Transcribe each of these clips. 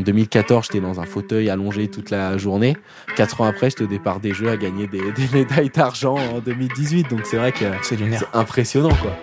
en 2014, j'étais dans un fauteuil allongé toute la journée. Quatre ans après, j'étais au départ des Jeux à gagner des, des médailles d'argent en 2018. Donc c'est vrai que C'est impressionnant, quoi.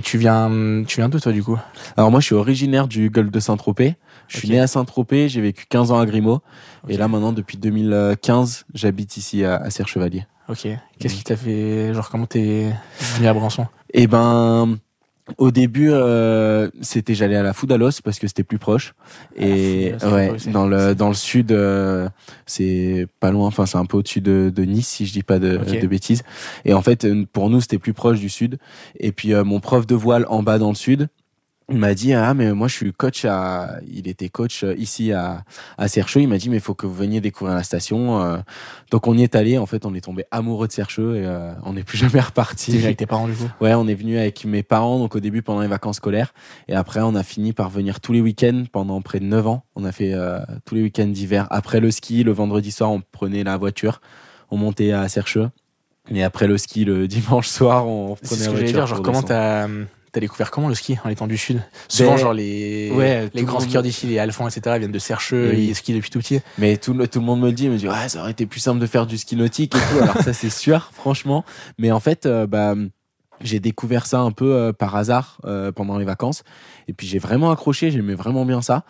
Et tu viens, tu viens d'où toi du coup? Alors moi, je suis originaire du golfe de Saint-Tropez. Je suis né à Saint-Tropez, j'ai vécu 15 ans à Grimaud. Et là, maintenant, depuis 2015, j'habite ici à, à Serre-Chevalier. Ok. Qu'est-ce qui t'a fait, genre comment t'es venu à Branson Et ben, au début, euh, c'était j'allais à la Foudalos parce que c'était plus proche. Et Foudalos, ouais, dans le dans le sud, euh, c'est pas loin. Enfin, c'est un peu au-dessus de, de Nice, si je dis pas de, bêtises. Et en fait, euh, pour nous, c'était plus proche du sud. Et puis euh, mon prof de voile en bas dans le sud. Il m'a dit ah mais moi je suis coach à il était coach euh, ici à à Sercheux il m'a dit mais il faut que vous veniez découvrir la station euh, donc on y est allé en fait on est tombé amoureux de Sercheux et euh, on n'est plus jamais reparti avec tes parents du coup? Ouais, on est venu avec mes parents, donc au début pendant les vacances scolaires. Et après, on a fini par venir tous les week-ends pendant près de 9 ans. On a fait euh, tous les week-ends d'hiver. Après le ski, le vendredi soir, on prenait la voiture, on montait à Sercheux. Et après le ski, le dimanche soir, on prenait la voiture. dire, genre comment t'as T'as découvert comment le ski en étant du sud Souvent, Ben, genre les, ouais, les le grands skieurs d'ici, les Alphons, etc., viennent de Sercheux, Oui. ils skient depuis tout petit. Mais tout le, tout le monde me le dit, il me dit, ouais, ça aurait été plus simple de faire du ski nautique et tout. Alors ça, c'est sûr, franchement. Mais en fait, euh, bah, j'ai découvert ça un peu euh, par hasard euh, pendant les vacances. Et puis j'ai vraiment accroché, j'aimais vraiment bien ça.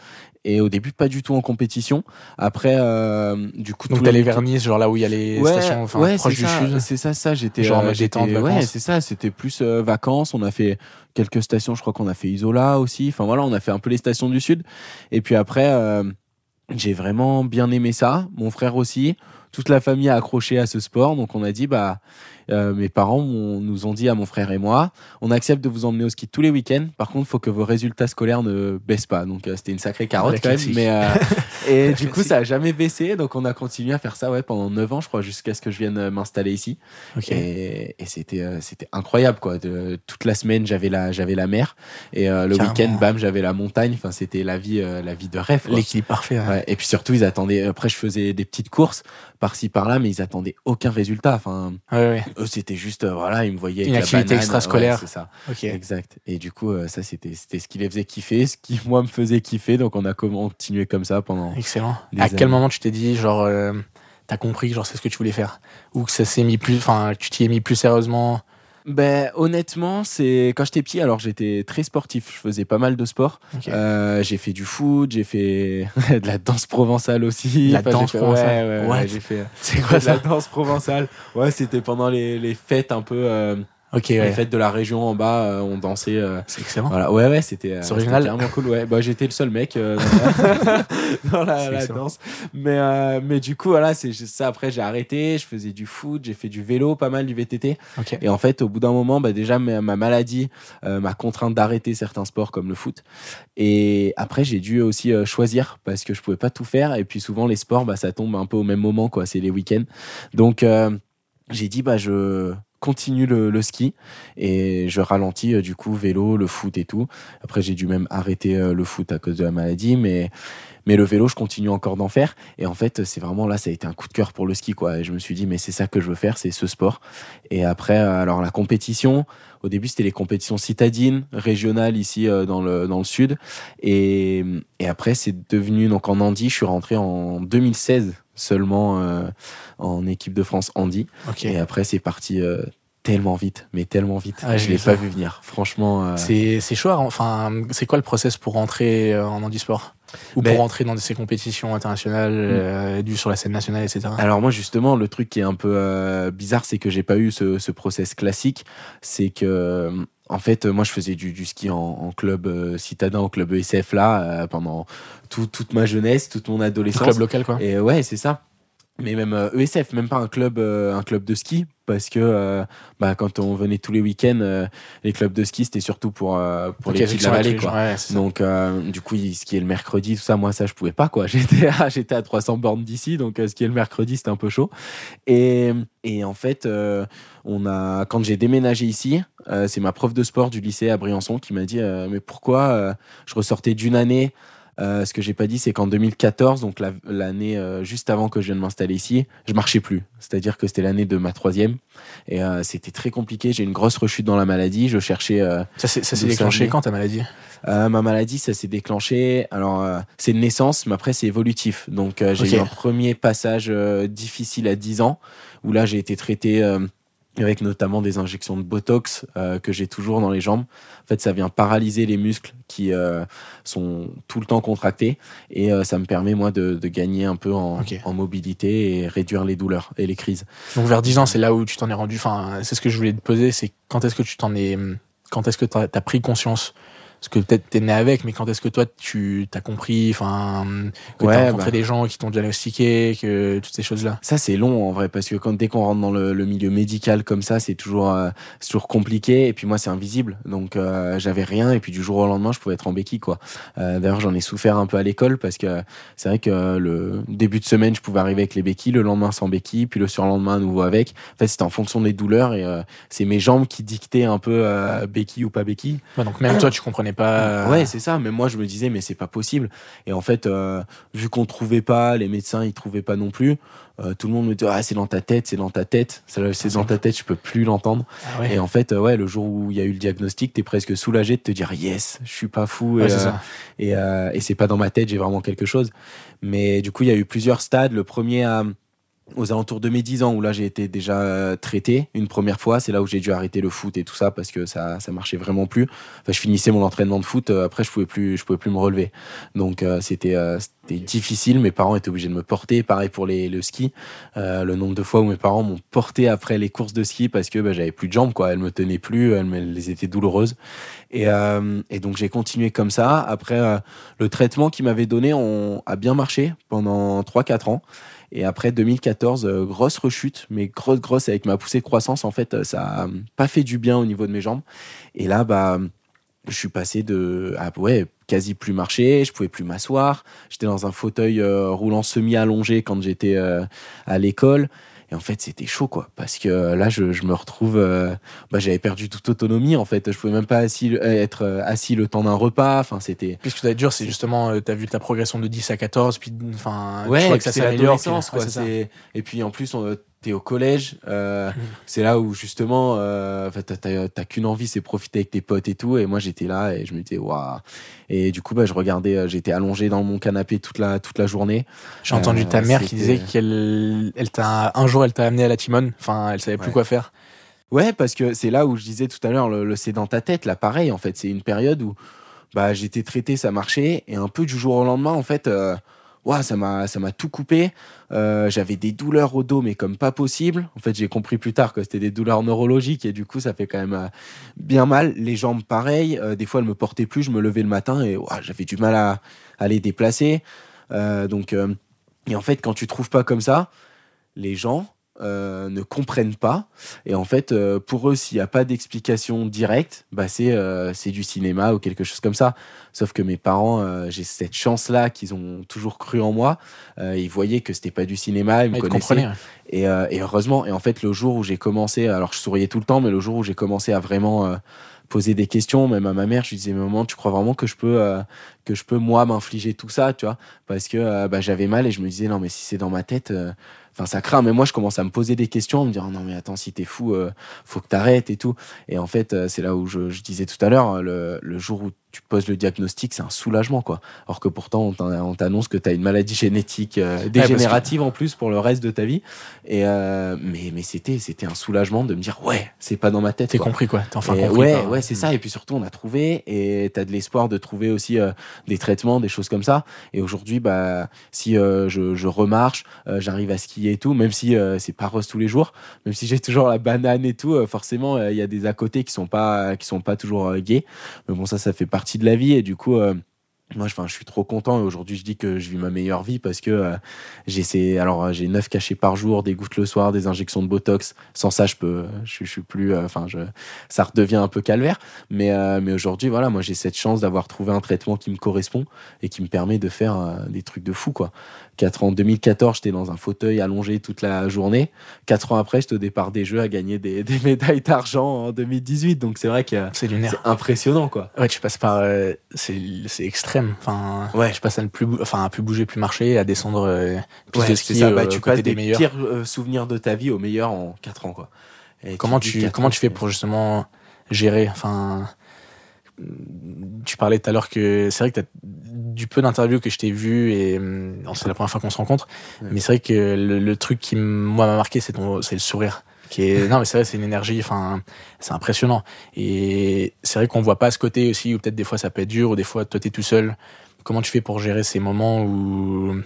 Et au début, pas du tout en compétition. Après, euh, du coup, Donc t'allais vers Nice, genre là où il y a les ouais, stations enfin, ouais, du ça, sud. C'est ça, ça. J'étais, Genre j'étais, ouais, c'est ça. C'était plus vacances. On a fait quelques stations. Je crois qu'on a fait Isola aussi. Enfin voilà, on a fait un peu les stations du sud. Et puis après, j'ai vraiment bien aimé ça. Mon frère aussi. Toute la famille a accroché à ce sport. Donc on a dit, bah, euh, mes parents nous ont dit à mon frère et moi, on accepte de vous emmener au ski tous les week-ends. Par contre, il faut que vos résultats scolaires ne baissent pas. Donc euh, c'était une sacrée carotte La quand même. Mais euh, et du coup, ça a jamais baissé. Donc on a continué à faire ça ouais pendant 9 ans, je crois, jusqu'à ce que je vienne m'installer ici. Et, et c'était c'était incroyable quoi. De, toute la semaine j'avais la la mer et le week-end bam j'avais la montagne. Enfin c'était la vie la vie de rêve. L'équilibre parfait. ouais. Ouais, et puis surtout ils attendaient. Après je faisais des petites courses par-ci par-là, mais ils attendaient aucun résultat. Enfin ouais. Eux c'était juste euh, voilà ils me voyaient avec Une la activité banane. extrascolaire. Ouais, c'est ça. Exact. Et du coup euh, ça c'était c'était ce qui les faisait kiffer, ce qui moi me faisait kiffer. Donc on a continué comme ça pendant. Excellent. À quel moment tu t'es dit, genre, euh, t'as compris genre c'est ce que tu voulais faire? Ou que ça s'est mis plus, enfin, tu t'y es mis plus sérieusement? Ben honnêtement, c'est quand j'étais petit, alors j'étais très sportif, je faisais pas mal de sport. Euh, j'ai fait du foot, j'ai fait de la danse provençale aussi. La Enfin, danse fait- provençale Ouais, ouais, ouais, j'ai fait C'est quoi la danse provençale. Ouais, c'était pendant les, les fêtes un peu, euh, Ok, les ouais. fêtes de la région en bas, euh, on dansait. euh, C'est excellent. voilà, ouais, ouais, c'était euh, C'est original. carrément cool. Ouais, bah j'étais le seul mec euh, dans la, dans la- la danse. Mais mais du coup voilà, c'est ça. Après j'ai arrêté, je faisais du foot, j'ai fait du vélo, pas mal du VTT. Ok. Et en fait, au bout d'un moment, bah, déjà, ma, ma maladie m'a contraint d'arrêter certains sports comme le foot. Et après, j'ai dû aussi choisir parce que je pouvais pas tout faire. Et puis souvent, les sports, bah, ça tombe un peu au même moment, quoi. C'est les week-ends. Donc, j'ai dit, bah, je continue le, ski et je ralentis euh, du coup vélo, le foot et tout. Après, j'ai dû même arrêter euh, le foot à cause de la maladie, mais mais le vélo, je continue encore d'en faire. Et en fait, c'est vraiment là, ça a été un coup de cœur pour le ski, quoi. Je me suis dit, mais c'est ça que je veux faire, c'est ce sport. Et après, alors la compétition, au début, c'était les compétitions citadines, régionales ici euh, dans, le, dans le sud. Et, et après, c'est devenu, donc en Andy, je suis rentré en 2016 seulement euh, en équipe de France Andy. Et après, c'est parti euh, tellement vite, mais tellement vite. Ah, je l'ai pas vu venir. Franchement, euh, C'est chaud. Enfin, c'est quoi le process pour rentrer euh, en handisport? Ou Ben- pour rentrer dans ces compétitions internationales, euh, dues sur la scène nationale, etc. Alors moi justement le truc qui est un peu euh, bizarre c'est que j'ai pas eu ce, ce process classique c'est que en fait moi je faisais du, du ski en, en club euh, citadin au club ESF là euh, pendant tout- toute ma jeunesse toute mon Le adolescence club local, quoi. et ouais c'est ça mais même euh, ESF même pas un club euh, un club de ski parce que euh, bah, quand on venait tous les week-ends les clubs de ski c'était surtout pour pour Ok, les petits de la vallée quoi ouais, donc, du coup, il skier le mercredi, tout ça, moi, ça, je pouvais pas, quoi. J'étais à, j'étais à 300 bornes d'ici, donc skier le mercredi, c'était un peu chaud. Et, et en fait, on a, quand j'ai déménagé ici, c'est ma prof de sport du lycée à Briançon qui m'a dit, mais pourquoi je ressortais d'une année Euh, ce que j'ai pas dit, c'est qu'en 2014, donc l'année euh, juste avant que je vienne m'installer ici, je marchais plus. C'est-à-dire que c'était l'année de ma troisième et euh, c'était très compliqué. J'ai une grosse rechute dans la maladie. Je cherchais. ça s'est déclenché quand ta maladie? Ma maladie, ça s'est déclenché. Alors c'est de naissance, mais après c'est évolutif. Donc j'ai eu un premier passage difficile à 10 ans où là j'ai été traité avec notamment des injections de Botox euh, que j'ai toujours dans les jambes. En fait, ça vient paralyser les muscles qui euh, sont tout le temps contractés et euh, ça me permet moi de, de gagner un peu en, en, mobilité et réduire les douleurs et les crises. Donc vers 10 ans, c'est là où tu t'en es rendu. Enfin, c'est ce que je voulais te poser, c'est quand est-ce que tu t'en es, quand est-ce que tu as, pris conscience parce que peut-être t'es né avec, mais quand est-ce que toi tu t'as compris, enfin, que ouais, t'as rencontré bah. des gens qui t'ont diagnostiqué, que toutes ces choses-là? Ça c'est long en vrai, parce que quand dès qu'on rentre dans le, milieu médical comme ça, c'est toujours euh, toujours compliqué. Et puis moi c'est invisible, donc euh, j'avais rien. Et puis du jour au lendemain, je pouvais être en béquille quoi. Euh, D'ailleurs j'en ai souffert un peu à l'école parce que c'est vrai que le début de semaine je pouvais arriver avec les béquilles, le lendemain sans béquilles, puis le surlendemain à nouveau avec. En fait c'était en fonction des douleurs et euh, c'est mes jambes qui dictaient un peu béquille ou pas béquille. donc même toi tu comprenais pas. Ouais, c'est ça. Mais moi, je me disais, mais c'est pas possible. Et en fait, euh, vu qu'on trouvait pas, les médecins, ils trouvaient pas non plus. Euh, tout le monde me dit, ah, c'est dans ta tête, c'est dans ta tête. C'est dans ta tête, je peux plus l'entendre. Ah et en fait, euh, ouais, le jour où il y a eu le diagnostic, t'es presque soulagé de te dire, yes, je suis pas fou. et, et c'est pas dans ma tête, j'ai vraiment quelque chose. Mais du coup, il y a eu plusieurs stades. Le premier à aux alentours de mes 10 ans où là j'ai été déjà euh, traité une première fois. C'est là où j'ai dû arrêter le foot et tout ça parce que ça ça marchait vraiment plus. Enfin je finissais mon entraînement de foot euh, après je pouvais plus je pouvais plus me relever. Donc euh, c'était c'était difficile. Mes parents étaient obligés de me porter. Pareil pour les le ski. Le nombre de fois où mes parents m'ont porté après les courses de ski parce que bah, j'avais plus de jambes quoi. Elles me tenaient plus elles, elles étaient douloureuses. Et, et donc j'ai continué comme ça. Après le traitement qu'ils m'avaient donné on a bien marché pendant 3 4 ans et après 2014, euh, grosse rechute, mais grosse, grosse avec ma poussée de croissance. En fait, euh, ça a pas fait du bien au niveau de mes jambes. Et là, bah, je suis passé de à, ouais quasi plus marcher, je pouvais plus m'asseoir. J'étais dans un fauteuil euh, roulant semi allongé quand j'étais à l'école. Et en fait, c'était chaud, quoi. Parce que euh, là, je, je me retrouve. Euh, bah, j'avais perdu toute autonomie, en fait. Je pouvais même pas assis, euh, être assis le temps d'un repas. Enfin, c'était. Puis ce que dur, c'est justement, tu as vu ta progression de 10 à 14, puis, enfin, ouais, tu vois que ça s'améliore. et puis, en plus, on, t'es au collège, euh, c'est là où justement, euh, t'as qu'une envie, c'est profiter avec tes potes et tout. Et moi, j'étais là et je me disais, waouh. Et du coup, bah, je regardais, euh, j'étais allongé dans mon canapé toute la toute la journée. J'ai entendu ta mère qui disait qu'elle, elle t'a un jour, elle t'a amené à la Timone. Enfin, elle savait plus quoi faire. Ouais, parce que c'est là où je disais tout à l'heure, le, c'est dans ta tête. Là, pareil, en fait, c'est une période où bah j'étais traité, ça marchait, et un peu du jour au lendemain, en fait ça m'a ça m'a tout coupé. Euh, j'avais des douleurs au dos, mais comme pas possible. En fait, j'ai compris plus tard que c'était des douleurs neurologiques et du coup, ça fait quand même euh, bien mal. Les jambes, pareil. Euh, des fois, elles me portaient plus. Je me levais le matin et j'avais du mal à, à les déplacer. donc, et en fait, quand tu trouves pas comme ça, les gens euh, ne comprennent pas. Et en fait, euh, pour eux, s'il n'y a pas d'explication directe, bah c'est euh, c'est du cinéma ou quelque chose comme ça. Sauf que mes parents, j'ai cette chance-là qu'ils ont toujours cru en moi. ils voyaient que c'était pas du cinéma, ils me connaissaient. Et, et, heureusement, et en fait, le jour où j'ai commencé, alors je souriais tout le temps, mais le jour où j'ai commencé à vraiment poser des questions, même à ma mère, je lui disais, maman, tu crois vraiment que je peux, que je peux moi m'infliger tout ça, tu vois? Parce que bah, j'avais mal et je me disais, non, mais si c'est dans ma tête, Enfin, ça craint, mais moi, je commence à me poser des questions, à me dire non, mais attends, si t'es fou, euh, faut que t'arrêtes et tout. Et en fait, euh, c'est là où je, je, disais tout à l'heure, le, le, jour où tu poses le diagnostic, c'est un soulagement, quoi. Alors que pourtant, on t'annonce que tu as une maladie génétique euh, dégénérative en plus pour le reste de ta vie. Et euh, mais mais c'était c'était un soulagement de me dire ouais, c'est pas dans ma tête. T'es compris quoi T'es enfin compris. Ouais ouais, c'est ça. Et puis surtout, on a trouvé et t'as de l'espoir de trouver aussi euh, des traitements, des choses comme ça. Et aujourd'hui, bah si je, je remarche, j'arrive à skier et tout, même si c'est pas rose tous les jours, même si j'ai toujours la banane et tout, forcément il y a des à côté qui sont pas qui sont pas toujours gays. Mais bon ça, ça fait partie de la vie et du coup euh, moi je, suis trop content et aujourd'hui je dis que je vis ma meilleure vie parce que euh, j'ai alors euh, j'ai neuf cachets par jour des gouttes le soir des injections de botox. Sans ça je peux je, suis plus enfin je ça redevient un peu calvaire. Mais mais aujourd'hui voilà moi j'ai cette chance d'avoir trouvé un traitement qui me correspond et qui me permet de faire des trucs de fou quoi en 2014, j'étais dans un fauteuil allongé toute la journée. Quatre ans après, j'étais au départ des Jeux à gagner des, médailles d'argent en 2018. Donc c'est vrai que c'est impressionnant, quoi. Ouais, tu passes par. Euh, c'est extrême. Enfin, Ouais. je passe à ne plus, enfin, à plus bouger, plus marcher, à descendre euh, Ouais, de ski ça. euh, Bah, tu passes des, pires euh, souvenirs de ta vie au meilleur en 4 ans, quoi. Et Comment tu, comment ans, tu fais pour justement gérer Enfin, tu parlais tout à l'heure que c'est vrai que du peu d'interviews que je t'ai vu et hum, c'est la première fois qu'on se rencontre. Ouais. Mais c'est vrai que le, le truc qui moi m'a marqué, c'est ton, c'est le sourire. Qui est, non mais c'est vrai, c'est une énergie. Enfin, c'est impressionnant. Et c'est vrai qu'on voit pas ce côté aussi où peut-être des fois ça peut être dur ou des fois toi t'es tout seul. Comment tu fais pour gérer ces moments où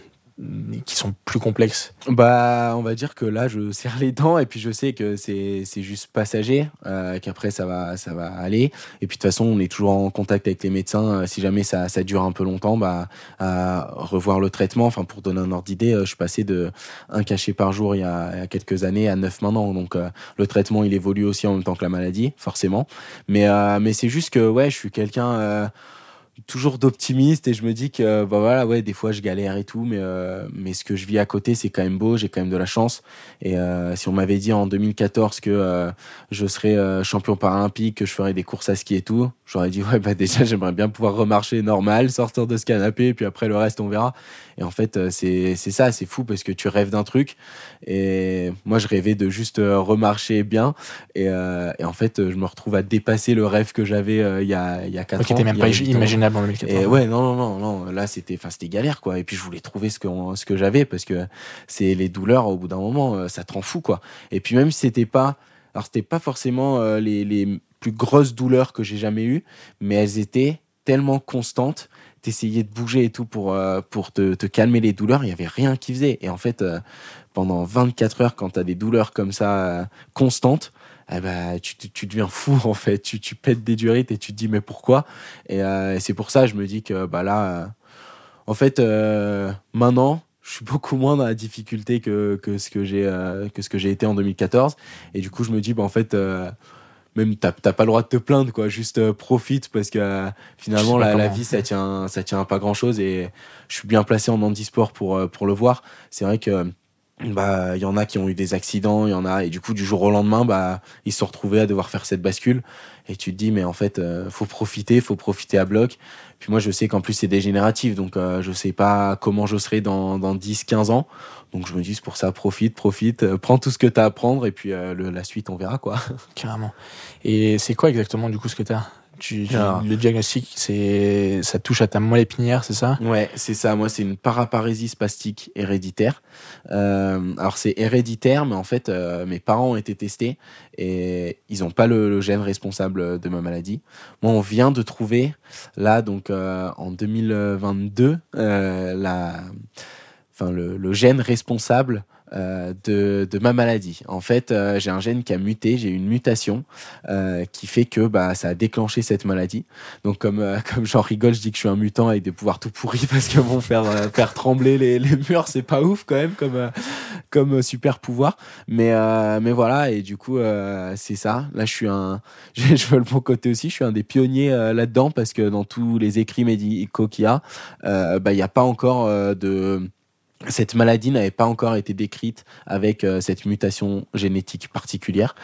qui sont plus complexes Bah, on va dire que là, je serre les dents et puis je sais que c'est juste passager, euh, qu'après ça va ça va aller. Et puis de toute façon, on est toujours en contact avec les médecins. Euh, si jamais ça ça dure un peu longtemps, bah revoir le traitement. Enfin, pour donner un ordre d'idée, euh, je suis passé de un cachet par jour il y a, quelques années à neuf maintenant. Donc le traitement, il évolue aussi en même temps que la maladie, forcément. Mais mais c'est juste que ouais, je suis quelqu'un. Euh, toujours d'optimiste et je me dis que bah voilà ouais des fois je galère et tout mais euh, mais ce que je vis à côté c'est quand même beau j'ai quand même de la chance. Et euh, si on m'avait dit en 2014 que euh, je serais euh, champion paralympique que je ferais des courses à ski et tout j'aurais dit ouais bah déjà j'aimerais bien pouvoir remarcher normal sortir de ce canapé et puis après le reste on verra et en fait euh, c'est c'est ça c'est fou parce que tu rêves d'un truc et moi je rêvais de juste euh, remarcher bien et, euh, et en fait je me retrouve à dépasser le rêve que j'avais euh, il y a il y a quatre Qui ans était même pas imaginable en 2014. Et ouais, non, non, non, non. Là, c'était, galère, quoi. Et puis, je voulais trouver ce que, ce que j'avais parce que c'est les douleurs, au bout d'un moment, ça te rend fou, quoi. Et puis, même si c'était pas, alors, c'était pas forcément euh, les, les plus grosses douleurs que j'ai jamais eues, mais elles étaient tellement constantes. T'essayais de bouger et tout pour, euh, pour te, te calmer les douleurs. Il y avait rien qui faisait. Et en fait, euh, pendant 24 heures, quand t'as des douleurs comme ça, euh, constantes, eh ben, tu, tu, tu deviens fou en fait, tu, tu pètes des durites et tu te dis mais pourquoi? Et c'est pour ça je me dis que bah là, en fait, maintenant, je suis beaucoup moins dans la difficulté que, que ce que j'ai que ce que j'ai été en 2014. Et du coup, je me dis bah en fait. Même t'as pas le droit de te plaindre quoi. Juste euh, profite parce que euh, finalement la, la vie ça tient ça tient à pas grand chose et je suis bien placé en handisport pour euh, pour le voir. C'est vrai que bah il y en a qui ont eu des accidents il y en a et du coup du jour au lendemain bah ils se sont retrouvés à devoir faire cette bascule. Et tu te dis mais en fait euh, faut profiter faut profiter à bloc. Puis moi je sais qu'en plus c'est dégénératif donc euh, je sais pas comment je serai dans dans 10 15 ans donc je me dis c'est pour ça profite profite euh, prends tout ce que t'as à prendre et puis euh, le- la suite on verra quoi Carrément. Et c'est quoi exactement du coup ce que t'as? Tu, tu- Alors. Le diagnostic, c'est ça touche à ta moelle épinière, c'est ça? Ouais, c'est ça. Moi, c'est une paraparésie spastique héréditaire. Euh, alors, c'est héréditaire, mais en fait, euh, mes parents ont été testés et ils n'ont pas le, le gène responsable de ma maladie. Moi, on vient de trouver, là, donc euh, en 2022, euh, la, enfin, le, le gène responsable euh, de, de ma maladie. En fait, euh, j'ai un gène qui a muté, j'ai une mutation euh, qui fait que bah, ça a déclenché cette maladie. Donc comme, euh, comme j'en rigole, je dis que je suis un mutant avec des pouvoirs tout pourris parce que bon, faire, euh, faire trembler les, les murs, c'est pas ouf quand même comme, euh, comme super pouvoir. Mais, mais voilà, et du coup, c'est ça. Là, je suis un... Je, je veux le bon côté aussi, je suis un des pionniers là-dedans parce que dans tous les écrits médicaux qu'il y a, bah, il n'y a pas encore de cette maladie n'avait pas encore été décrite avec euh, cette mutation génétique particulière.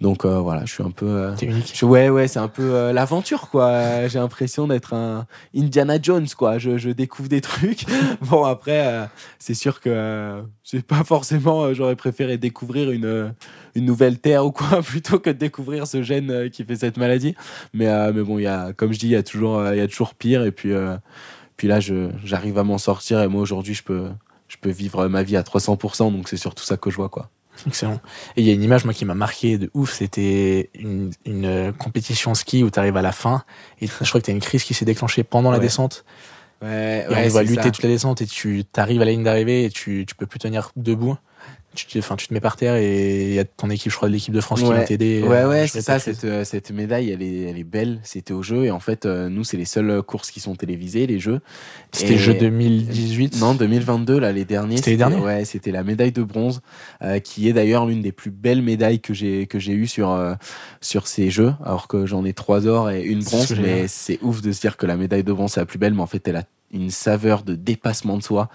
Donc euh, voilà, je suis un peu. euh, T'es unique. je- ouais, ouais, c'est un peu euh, l'aventure, quoi. J'ai l'impression d'être un Indiana Jones, quoi. Je, je découvre des trucs. bon, après, euh, c'est sûr que euh, c'est pas forcément. euh, J'aurais préféré découvrir une, une nouvelle terre ou quoi, plutôt que de découvrir ce gène qui fait cette maladie. Mais, euh, mais bon, il y a, comme je dis, il y a toujours, il y a toujours pire. Et puis, euh, puis là, je- j'arrive à m'en sortir. Et moi, aujourd'hui, je peux, je peux vivre ma vie à 300%. Donc, c'est surtout ça que je vois, quoi. Excellent. Et il y a une image moi qui m'a marqué de ouf, c'était une, une euh, compétition ski où tu arrives à la fin et je crois que tu as une crise qui s'est déclenchée pendant la descente. Ouais, Et on va lutter toute la descente et tu arrives à la ligne d'arrivée et tu, tu peux plus tenir debout. Tu te, enfin, tu te mets par terre et il y a ton équipe, je crois, de l'équipe de France qui Ouais. va t'aider. Ouais, euh, ouais, je c'est ça. Cette, euh, cette médaille, elle est, elle est belle. C'était au jeu. Et en fait, euh, nous, c'est les seules courses qui sont télévisées, les jeux. C'était Et- jeu 2018. Non, 2022, là, les derniers. C'était les derniers Ouais, c'était la médaille de bronze, euh, qui est d'ailleurs l'une des plus belles médailles que j'ai eues sur euh, sur ces jeux. Alors que j'en ai trois or et une bronze, mais c'est ouf de se dire que la médaille de bronze c'est la plus belle, mais en fait, elle a une saveur de dépassement de soi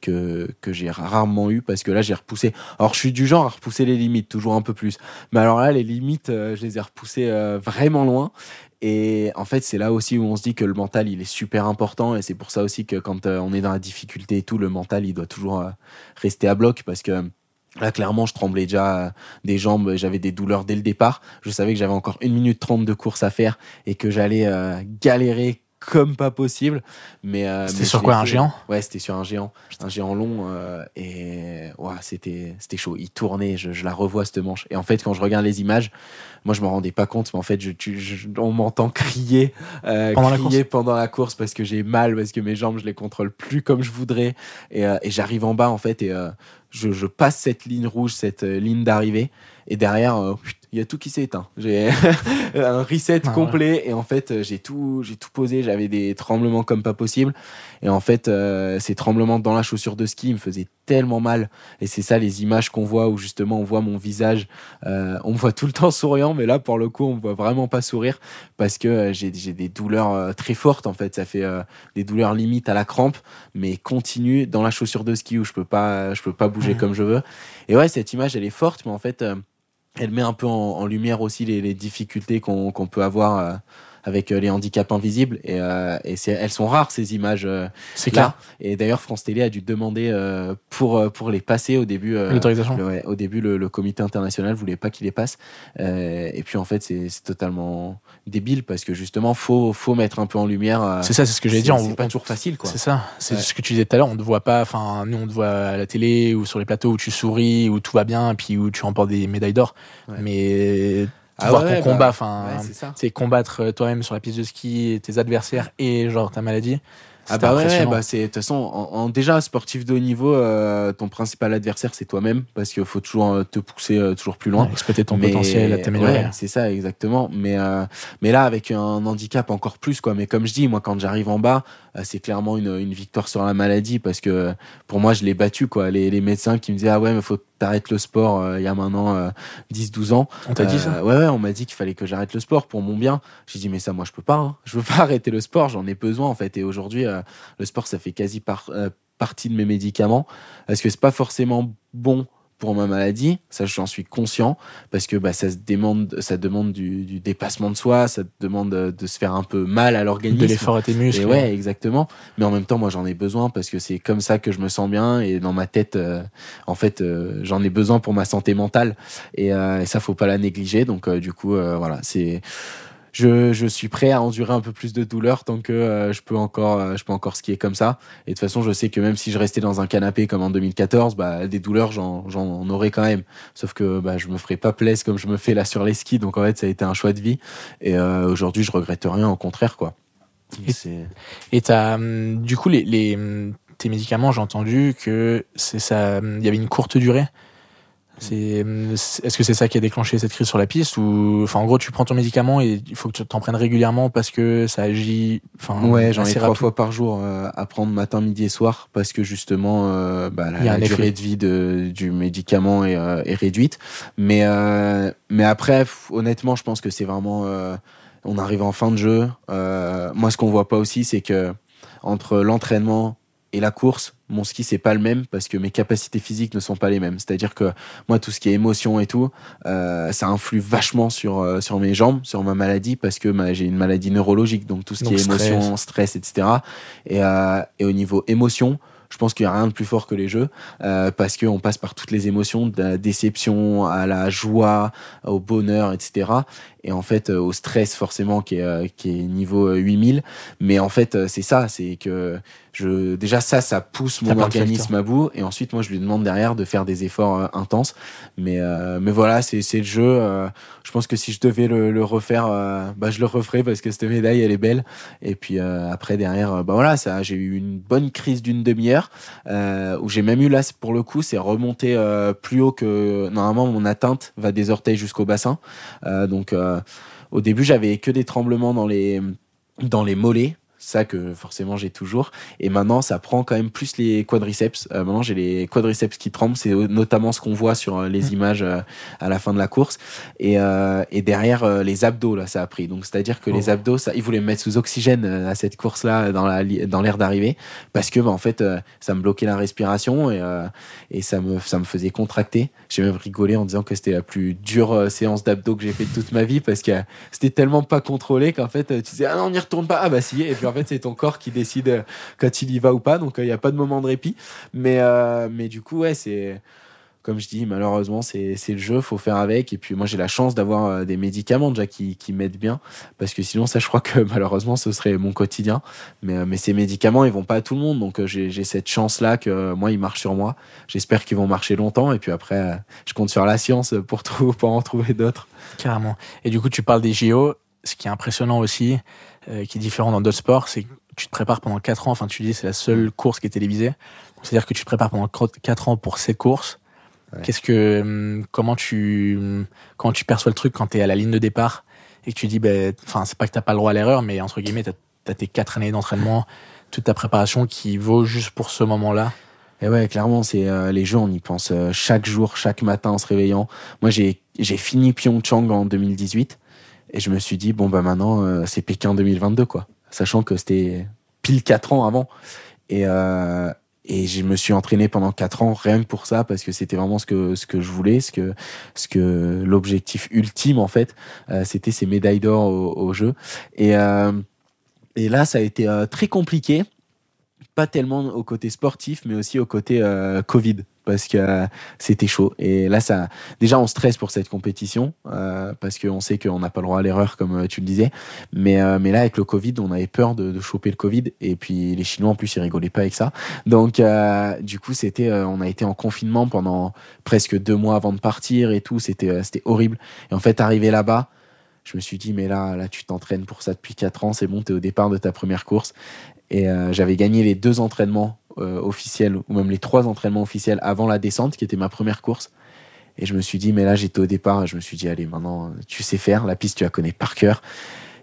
que, que j'ai rarement eu parce que là j'ai repoussé. Alors je suis du genre à repousser les limites toujours un peu plus, mais alors là les limites je les ai repoussées vraiment loin et en fait, c'est là aussi où on se dit que le mental, il est super important. Et c'est pour ça aussi que quand on est dans la difficulté et tout, le mental, il doit toujours rester à bloc parce que Là, clairement, je tremblais déjà des jambes, j'avais des douleurs dès le départ. Je savais que j'avais encore une minute trente de course à faire et que j'allais euh, galérer comme pas possible. Mais euh, c'était sur quoi un géant? Ouais, c'était sur un géant, un géant long euh, et ouais, c'était c'était chaud. Il tournait, je, je, la revois cette manche. Et en fait, quand je regarde les images, moi je me rendais pas compte, mais en fait, je, je on m'entend crier, euh, pendant, crier la pendant la course parce que j'ai mal, parce que mes jambes je les contrôle plus comme je voudrais. Et, euh, et j'arrive en bas en fait et je, je, passe cette ligne rouge, cette ligne d'arrivée et derrière il y a tout qui s'est éteint. J'ai un reset ah complet et en fait euh, j'ai tout, j'ai tout posé. J'avais des tremblements comme pas possible et en fait euh, ces tremblements dans la chaussure de ski me faisaient tellement mal et c'est ça les images qu'on voit où justement on voit mon visage, euh, on me voit tout le temps souriant mais là pour le coup on me voit vraiment pas sourire parce que j'ai des douleurs très fortes en fait. Ça fait des douleurs limite à la crampe mais continue dans la chaussure de ski où je peux pas, je peux pas bouger comme je veux. Et ouais cette image elle est forte mais en fait elle met un peu en, lumière aussi les, difficultés qu'on peut avoir euh, avec euh, les handicaps invisibles et, euh, et elles sont rares ces images euh, c'est clair. Et d'ailleurs France Télé a dû demander pour pour les passer au début l'autorisation. ouais, au début le, comité international voulait pas qu'il les passe et puis en fait c'est totalement débile parce que justement faut faut mettre un peu en lumière c'est ça c'est ce que j'allais dire. c'est pas toujours facile quoi. C'est ça. C'est ce que tu disais tout à l'heure. On ne voit pas enfin nous on te voit à la télé ou sur les plateaux où tu souris où tout va bien puis où tu remportes des médailles d'or. Mais ah ton combat, bah, c'est combattre euh, toi-même sur la piste de ski, tes adversaires et genre ta maladie. Ah bah ouais, bah c'est de toute façon en, déjà sportif de haut niveau, euh, ton principal adversaire c'est toi-même parce qu'il faut toujours euh, te pousser toujours plus loin, exploiter ton potentiel, t'améliorer. c'est ça exactement. Mais mais là avec un handicap encore plus quoi. Mais comme je dis, moi quand j'arrive en bas, c'est clairement une, une, victoire sur la maladie parce que pour moi je l'ai battu quoi. Les, les médecins qui me disaient ah ouais mais faut t'arrêtes le sport euh, il y a maintenant 10-12 euh, ans. On t'a dit ça euh, ouais, ouais, on m'a dit qu'il fallait que j'arrête le sport pour mon bien. J'ai dit mais ça moi je peux pas, hein. je veux pas arrêter le sport, j'en ai besoin en fait. Et aujourd'hui le sport ça fait quasi par, partie de mes médicaments. Est-ce que c'est pas forcément bon pour ma maladie, ça j'en suis conscient parce que bah, ça se demande, ça demande du, dépassement de soi, ça demande de se faire un peu mal à l'organisme, de l'effort à tes muscles. Et ouais, exactement. Mais en même temps, moi j'en ai besoin parce que c'est comme ça que je me sens bien et dans ma tête, euh, en fait, euh, j'en ai besoin pour ma santé mentale et, euh, et ça faut pas la négliger. Donc du coup, voilà, c'est je, je, suis prêt à endurer un peu plus de douleur tant que euh, je peux encore euh, je peux encore skier comme ça. Et de toute façon je sais que même si je restais dans un canapé comme en 2014 bah des douleurs j'en aurais quand même. Sauf que bah je me ferai pas plaisir comme je me fais là sur les skis. Donc en fait ça a été un choix de vie. Et euh, aujourd'hui je regrette rien au contraire quoi. Et as, hum, du coup les, les hum, tes médicaments j'ai entendu que c'est ça hum, il y avait une courte durée c'est, est-ce que c'est ça qui a déclenché cette crise sur la piste ou, enfin, en gros, tu prends ton médicament et il faut que tu t'en prennes régulièrement parce que ça agit. Enfin, ouais, j'en ai trois fois par jour euh, à prendre matin, midi et soir parce que justement, euh, bah, la, durée de vie de, du médicament est, euh, est réduite. Mais, mais après, honnêtement, je pense que c'est vraiment, on arrive en fin de jeu. moi, ce qu'on voit pas aussi, c'est que entre l'entraînement et la course, mon ski c'est pas le même parce que mes capacités physiques ne sont pas les mêmes. C'est-à-dire que moi tout ce qui est émotion et tout, euh, ça influe vachement sur euh, sur mes jambes, sur ma maladie parce que j'ai une maladie neurologique, donc tout ce qui est émotion, stress, etc. Et, euh, et au niveau émotion, je pense qu'il n'y a rien de plus fort que les jeux euh, parce qu'on passe par toutes les émotions, de la déception à la joie, au bonheur, etc. Et en fait, au stress forcément qui est, qui est niveau 8000. Mais en fait, c'est ça, c'est que je, déjà ça, ça pousse mon organisme à bout. Et ensuite, moi, je lui demande derrière de faire des efforts euh, intenses. Mais, euh, mais voilà, c'est le jeu. Euh, je pense que si je devais le, le refaire, bah, je le referais parce que cette médaille, elle est belle. Et puis après, derrière, bah voilà, ça, j'ai eu une bonne crise d'une demi-heure où j'ai même eu là, pour le coup, c'est remonté plus haut que normalement mon atteinte va des orteils jusqu'au bassin. donc au début, j'avais que des tremblements dans les dans les mollets ça que forcément j'ai toujours. Et maintenant, ça prend quand même plus les quadriceps. Euh, maintenant, j'ai les quadriceps qui tremblent. C'est notamment ce qu'on voit sur euh, les mmh. images euh, à la fin de la course. Et, et derrière, les abdos, là, ça a pris. Donc, c'est-à-dire que les oh. abdos, ça, ils voulaient me mettre sous oxygène à cette course-là, dans l'air dans d'arrivée. Parce que, bah, en fait, ça me bloquait la respiration et, et ça, me, ça me faisait contracter. J'ai même rigolé en disant que c'était la plus dure séance d'abdos que j'ai fait de toute ma vie parce que c'était tellement pas contrôlé qu'en fait, tu disais, ah non, on n'y retourne pas. Ah bah si. Et puis, en fait, c'est ton corps qui décide euh, quand il y va ou pas. Donc, il euh, n'y a pas de moment de répit. Mais, euh, mais du coup, ouais, c'est comme je dis, malheureusement, c'est le jeu, faut faire avec. Et puis moi, j'ai la chance d'avoir des médicaments déjà qui, qui m'aident bien, parce que sinon, ça, je crois que malheureusement, ce serait mon quotidien. Mais, mais ces médicaments, ils vont pas à tout le monde, donc j'ai cette chance-là que moi, ils marchent sur moi. J'espère qu'ils vont marcher longtemps, et puis après, je compte sur la science pour, pour en trouver d'autres. Carrément. Et du coup, tu parles des JO. Ce qui est impressionnant aussi, euh, qui est différent dans d'autres sports, c'est que tu te prépares pendant 4 ans. Enfin, tu dis c'est la seule course qui est télévisée. C'est-à-dire que tu te prépares pendant 4 ans pour cette course. Qu'est-ce que, hum, comment tu, comment tu perçois le truc quand tu es à la ligne de départ et que tu dis, ben, enfin, c'est pas que t'as pas le droit à l'erreur, mais entre guillemets, t'as as tes 4 années d'entraînement, toute ta préparation qui vaut juste pour ce moment-là? Et ouais, clairement, c'est euh, les jeux, on y pense euh, chaque jour, chaque matin en se réveillant. Moi, j'ai j'ai fini Pyeongchang en 2018 et je me suis dit, bon, bah maintenant, euh, c'est Pékin 2022, quoi. Sachant que c'était pile 4 ans avant. Et, euh, et je me suis entraîné pendant 4 ans rien que pour ça, parce que c'était vraiment ce que, ce que je voulais, ce que, ce que l'objectif ultime, en fait, euh, c'était ces médailles d'or au, au, jeu. Et, et là, ça a été très compliqué pas tellement au côté sportif, mais aussi au côté Covid, parce que euh, c'était chaud. Et là, ça, déjà, on stresse pour cette compétition, euh, parce qu'on sait qu'on n'a pas le droit à l'erreur, comme tu le disais. Mais, mais là, avec le Covid, on avait peur de, choper le Covid. Et puis, les Chinois, en plus, ils rigolaient pas avec ça. Donc, du coup, c'était, on a été en confinement pendant presque deux mois avant de partir et tout. C'était, c'était horrible. Et en fait, arrivé là-bas, je me suis dit, mais là, là tu t'entraînes pour ça depuis 4 ans, c'est bon, tu es au départ de ta première course. Et euh, j'avais gagné les deux entraînements euh, officiels, ou même les trois entraînements officiels avant la descente, qui était ma première course. Et je me suis dit, mais là, j'étais au départ, je me suis dit, allez, maintenant, tu sais faire, la piste, tu la connais par cœur.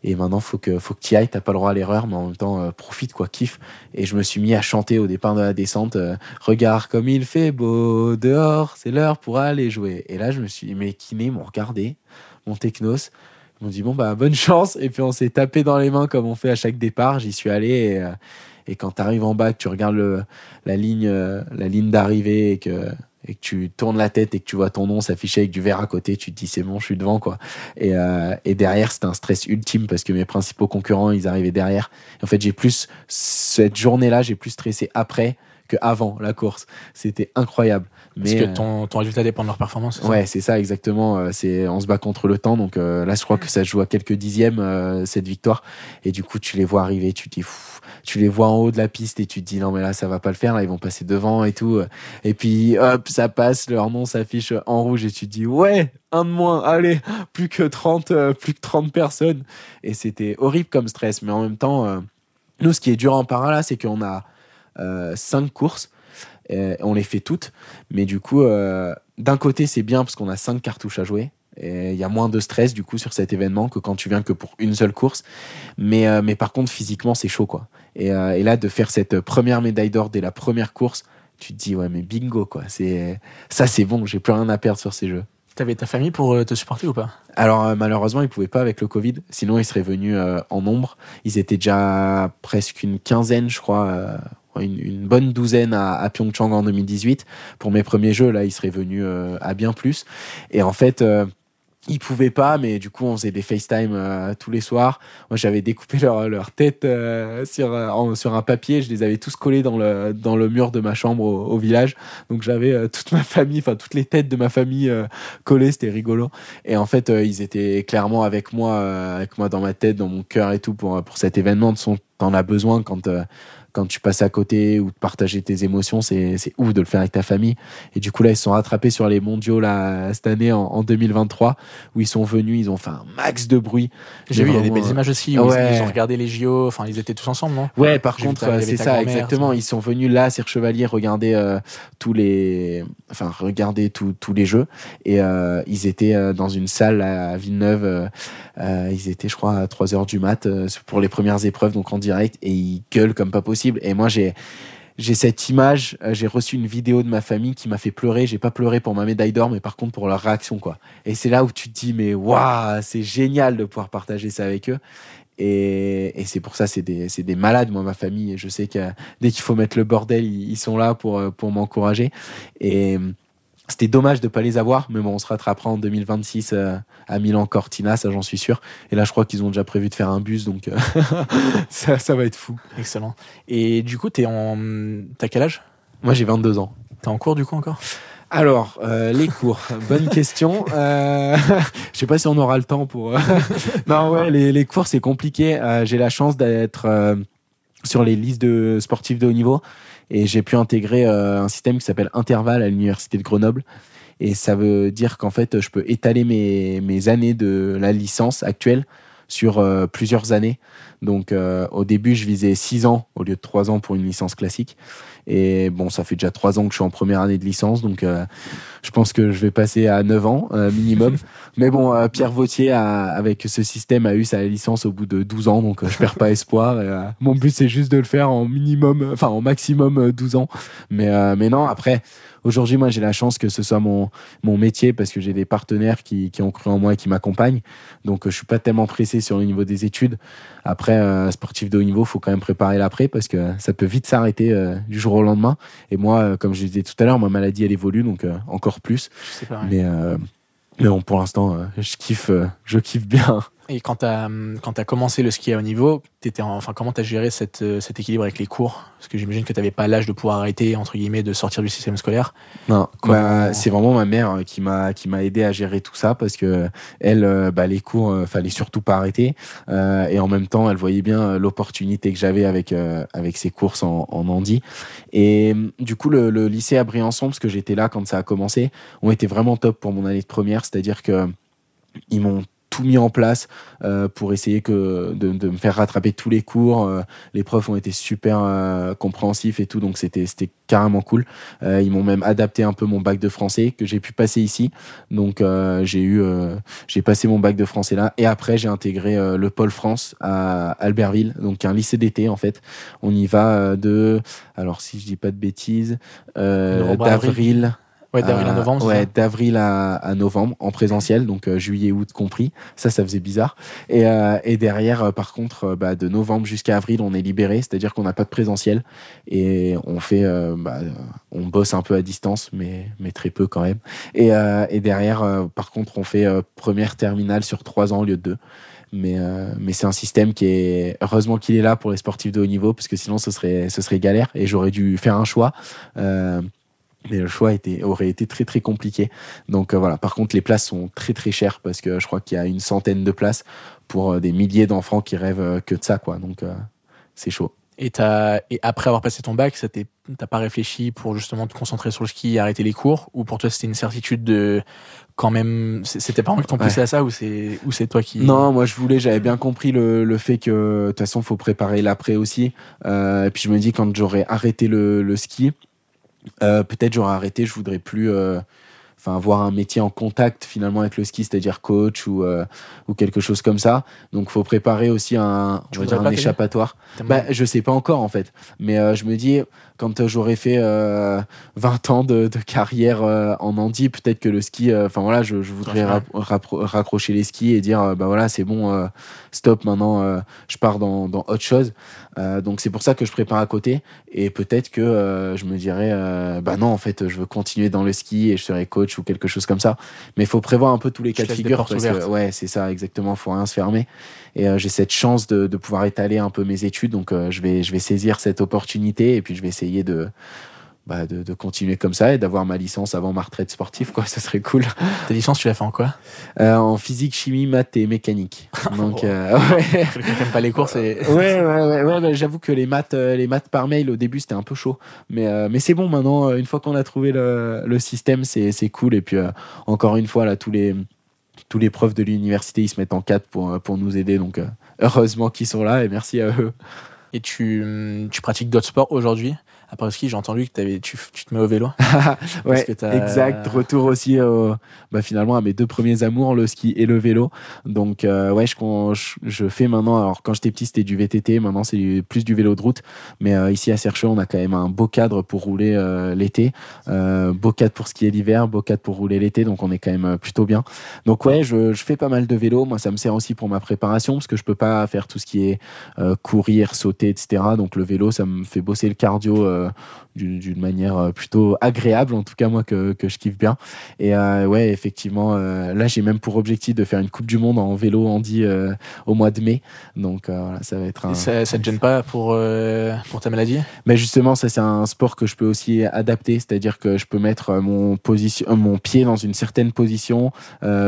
Et maintenant, faut que, faut que tu ailles, t'as pas le droit à l'erreur, mais en même temps, euh, profite, quoi, kiffe. Et je me suis mis à chanter au départ de la descente, regarde comme il fait beau dehors, c'est l'heure pour aller jouer. Et là, je me suis, mes kinés m'ont regardé, mon technos, ils m'ont dit bon bah bonne chance et puis on s'est tapé dans les mains comme on fait à chaque départ. J'y suis allé et, euh, et quand tu arrives en bas, que tu regardes le, la ligne, euh, la ligne d'arrivée et que, et que tu tournes la tête et que tu vois ton nom s'afficher avec du verre à côté, tu te dis c'est bon, je suis devant quoi. Et, euh, et derrière c'était un stress ultime parce que mes principaux concurrents ils arrivaient derrière. en fait j'ai plus cette journée-là j'ai plus stressé après que avant la course. C'était incroyable. Parce que ton, euh, ton, résultat dépend de leur performance. Ouais, c'est ça exactement. C'est on se bat contre le temps, donc euh, là je crois que ça se joue à quelques dixièmes cette victoire. Et du coup tu les vois arriver, tu te dis, tu les vois en haut de la piste et tu te dis non mais là ça va pas le faire, là ils vont passer devant et tout. Et puis hop ça passe, leur nom s'affiche en rouge et tu te dis ouais un de moins, allez plus que 30 plus que 30 personnes. Et c'était horrible comme stress, mais en même temps nous ce qui est dur en parallèle c'est qu'on a cinq courses on les fait toutes. Mais du coup, euh, d'un côté, c'est bien parce qu'on a cinq cartouches à jouer. Et il y a moins de stress du coup sur cet événement que quand tu viens que pour une seule course. Mais, euh, mais par contre, physiquement, c'est chaud quoi. Et, euh, et, là, de faire cette première médaille d'or dès la première course, tu te dis ouais mais bingo quoi. C'est ça, c'est bon. J'ai plus rien à perdre sur ces jeux. T'avais ta famille pour te supporter ou pas? Alors malheureusement ils pouvaient pas avec le Covid. Sinon ils seraient venus en nombre. Ils étaient déjà presque une quinzaine je crois une, bonne douzaine à, à, Pyeongchang en 2018. Pour mes premiers jeux, là, il serait venu euh, à bien plus. Et en fait, euh, ils pouvaient pas, mais du coup, on faisait des FaceTime euh, tous les soirs. Moi, j'avais découpé leur, leur tête sur, sur un papier. Je les avais tous collés dans le, dans le mur de ma chambre au, village. Donc, j'avais toute ma famille, enfin, toutes les têtes de ma famille collées. C'était rigolo. Et en fait, ils étaient clairement avec moi, avec moi dans ma tête, dans mon cœur et tout pour, pour cet événement. T'en as besoin quand quand tu passes à côté ou de partager tes émotions, c'est ouf de le faire avec ta famille. Et du coup, là, ils se sont rattrapés sur les mondiaux là, cette année en, 2023 où ils sont venus, ils ont fait un max de bruit. J'ai vu, il y a des belles images aussi où ils, ont regardé les JO, enfin, ils étaient tous ensemble, non? Ouais, par contre, c'est ça, exactement. Ils sont venus là, Sir Chevalier, regarder euh, tous les. Enfin, regarder tous les jeux. Et euh, ils étaient euh, dans une salle à Villeneuve. ils étaient, je crois, à 3 h du mat pour les premières épreuves, donc en direct. Et ils gueulent comme pas possible. Et moi, j'ai j'ai cette image, euh, j'ai reçu une vidéo de ma famille qui m'a fait pleurer. J'ai pas pleuré pour ma médaille d'or, mais par contre pour leur réaction, quoi. Et c'est là où tu te dis, mais waouh, c'est génial de pouvoir partager ça avec eux. Et, et c'est pour ça, c'est des, des, malades, moi, ma famille. Et je sais que dès qu'il faut mettre le bordel, ils, ils sont là pour, euh, pour m'encourager. Et c'était dommage de pas les avoir, mais bon, on se rattrapera en 2026 euh, à Milan Cortina, ça j'en suis sûr. Et là, je crois qu'ils ont déjà prévu de faire un bus, donc euh, ça, ça, va être fou. Excellent. Et du coup, t'es en, t'as quel âge? Moi, j'ai 22 ans. T'es en cours du coup encore? Alors, euh, les cours, bonne question. Euh, je sais pas si on aura le temps pour. non, ouais, les, les cours c'est compliqué. j'ai la chance d'être sur les listes de sportifs de haut niveau. Et j'ai pu intégrer euh, un système qui s'appelle Intervalle à l'université de Grenoble. Et ça veut dire qu'en fait, je peux étaler mes, mes années de la licence actuelle sur euh, plusieurs années. Donc euh, au début, je visais 6 ans au lieu de 3 ans pour une licence classique. Et bon, ça fait déjà 3 ans que je suis en première année de licence, donc euh, je pense que je vais passer à 9 ans minimum. Mais bon, Pierre Vautier, a, avec ce système, a eu sa licence au bout de 12 ans, donc je perds pas espoir. mon but, c'est juste de le faire en minimum, enfin en maximum 12 ans. Mais, mais non, après, Aujourd'hui, moi, j'ai la chance que ce soit mon, mon métier parce que j'ai des partenaires qui, qui, ont cru en moi et qui m'accompagnent. Donc, euh, je suis pas tellement pressé sur le niveau des études. Après, euh, sportif de haut niveau, faut quand même préparer l'après parce que ça peut vite s'arrêter euh, du jour au lendemain. Et moi, comme je disais tout à l'heure, ma maladie, elle évolue, donc encore plus. Mais, mais bon, pour l'instant, je kiffe, je kiffe bien. Et quand tu as, commencé le ski à haut niveau, étais enfin, comment tu as géré cette, euh, cet équilibre avec les cours? Parce que j'imagine que tu n'avais pas l'âge de pouvoir arrêter, entre guillemets, de sortir du système scolaire. Non, bah, c'est vraiment ma mère euh, qui m'a aidé à gérer tout ça parce que elle, euh, bah, les cours, fallait surtout pas arrêter. et en même temps, elle voyait bien l'opportunité que j'avais avec, avec ces courses en, en handi. Et du coup, le, le lycée à Briançon, parce que j'étais là quand ça a commencé, ont été vraiment top pour mon année de première. C'est-à-dire que ils m'ont tout mis en place euh, pour essayer que de, de, me faire rattraper tous les cours. Euh, les profs ont été super euh, compréhensifs et tout, donc c'était c'était carrément cool. Euh, ils m'ont même adapté un peu mon bac de français que j'ai pu passer ici. Donc j'ai eu j'ai passé mon bac de français là et après j'ai intégré le pôle France à Albertville, donc un lycée d'été en fait. On y va de alors si je dis pas de bêtises d'avril Ouais, d'avril à novembre. Ouais, d'avril à, novembre en présentiel, donc euh, juillet, août compris. Ça, ça faisait bizarre. Et, euh, et derrière, euh, par contre, bah, de novembre jusqu'à avril, on est libéré, c'est-à-dire qu'on n'a pas de présentiel et on fait, bah, on bosse un peu à distance, mais, mais très peu quand même. Et, et derrière, par contre, on fait première terminale sur trois ans au lieu de deux. Mais, mais c'est un système qui est heureusement qu'il est là pour les sportifs de haut niveau parce que sinon ce serait ce serait galère et j'aurais dû faire un choix mais le choix était, aurait été très très compliqué. Donc euh, voilà, par contre les places sont très très chères parce que je crois qu'il y a une centaine de places pour euh, des milliers d'enfants qui rêvent euh, que de ça, quoi. Donc c'est chaud. Et, as, et après avoir passé ton bac, t'as pas réfléchi pour justement te concentrer sur le ski et arrêter les cours? Ou pour toi c'était une certitude de quand même c'était pas envie de t'en pousser à ça ou c'est ou c'est toi qui non moi je voulais j'avais bien compris le, le fait que de toute façon faut préparer l'après aussi euh, et puis je me dis quand j'aurais arrêté le, le ski euh, peut-être j'aurais arrêté, je voudrais plus euh, enfin avoir un métier en contact finalement avec le ski, c'est-à-dire coach ou, euh, ou quelque chose comme ça. Donc faut préparer aussi un, on va dire un échappatoire. Bah, je sais pas encore en fait, mais je me dis quand j'aurais fait 20 ans de, de carrière en handi, peut-être que le ski, enfin voilà, je, je voudrais raccrocher les skis et dire bah voilà c'est bon, stop maintenant, je pars dans, dans autre chose. Euh, donc c'est pour ça que je prépare à côté et peut-être que euh, je me dirais euh, bah non en fait je veux continuer dans le ski et je serai coach ou quelque chose comme ça. Mais il faut prévoir un peu tous les cas de figure parce que ouais c'est ça exactement faut rien se fermer et j'ai cette chance de, de, pouvoir étaler un peu mes études donc je vais je vais saisir cette opportunité et puis je vais essayer de bah, de, continuer comme ça et d'avoir ma licence avant ma retraite sportive, quoi. Ça serait cool. Ta licence, tu l'as fait en quoi? Euh, En physique, chimie, maths et mécanique. Donc, euh, ouais. pas les courses. Et... ouais, ouais, ouais, ouais J'avoue que les maths, euh, les maths par mail au début c'était un peu chaud, mais mais c'est bon maintenant. Une fois qu'on a trouvé le, le système, c'est cool. Et puis encore une fois là, tous les tous les profs de l'université ils se mettent en quatre pour pour nous aider. Donc heureusement qu'ils sont là et merci à eux. Et tu, tu pratiques d'autres sports aujourd'hui? Après le ski, j'ai entendu que avais, tu, tu, te mets au vélo. ouais, exact. Retour aussi bah, finalement à mes deux premiers amours, le ski et le vélo. Donc euh, ouais, je, je, fais maintenant. Alors quand j'étais petit, c'était du VTT. Maintenant, c'est plus du vélo de route. Mais euh, ici à Sercheux, on a quand même un beau cadre pour rouler euh, l'été, beau cadre pour skier l'hiver, beau cadre pour rouler l'été. Donc on est quand même plutôt bien. Donc ouais, je, je, fais pas mal de vélo. Moi, ça me sert aussi pour ma préparation parce que je peux pas faire tout ce qui est courir, sauter, etc. Donc le vélo, ça me fait bosser le cardio d'une manière euh, plutôt agréable, en tout cas moi que, que je kiffe bien. Et euh, ouais, effectivement, là j'ai même pour objectif de faire une Coupe du Monde en vélo handi au mois de mai. Donc voilà, ça va être un. ça, ça te gêne pas pour, pour ta maladie? Mais justement, ça c'est un sport que je peux aussi adapter, c'est-à-dire que je peux mettre mon, position, mon pied dans une certaine position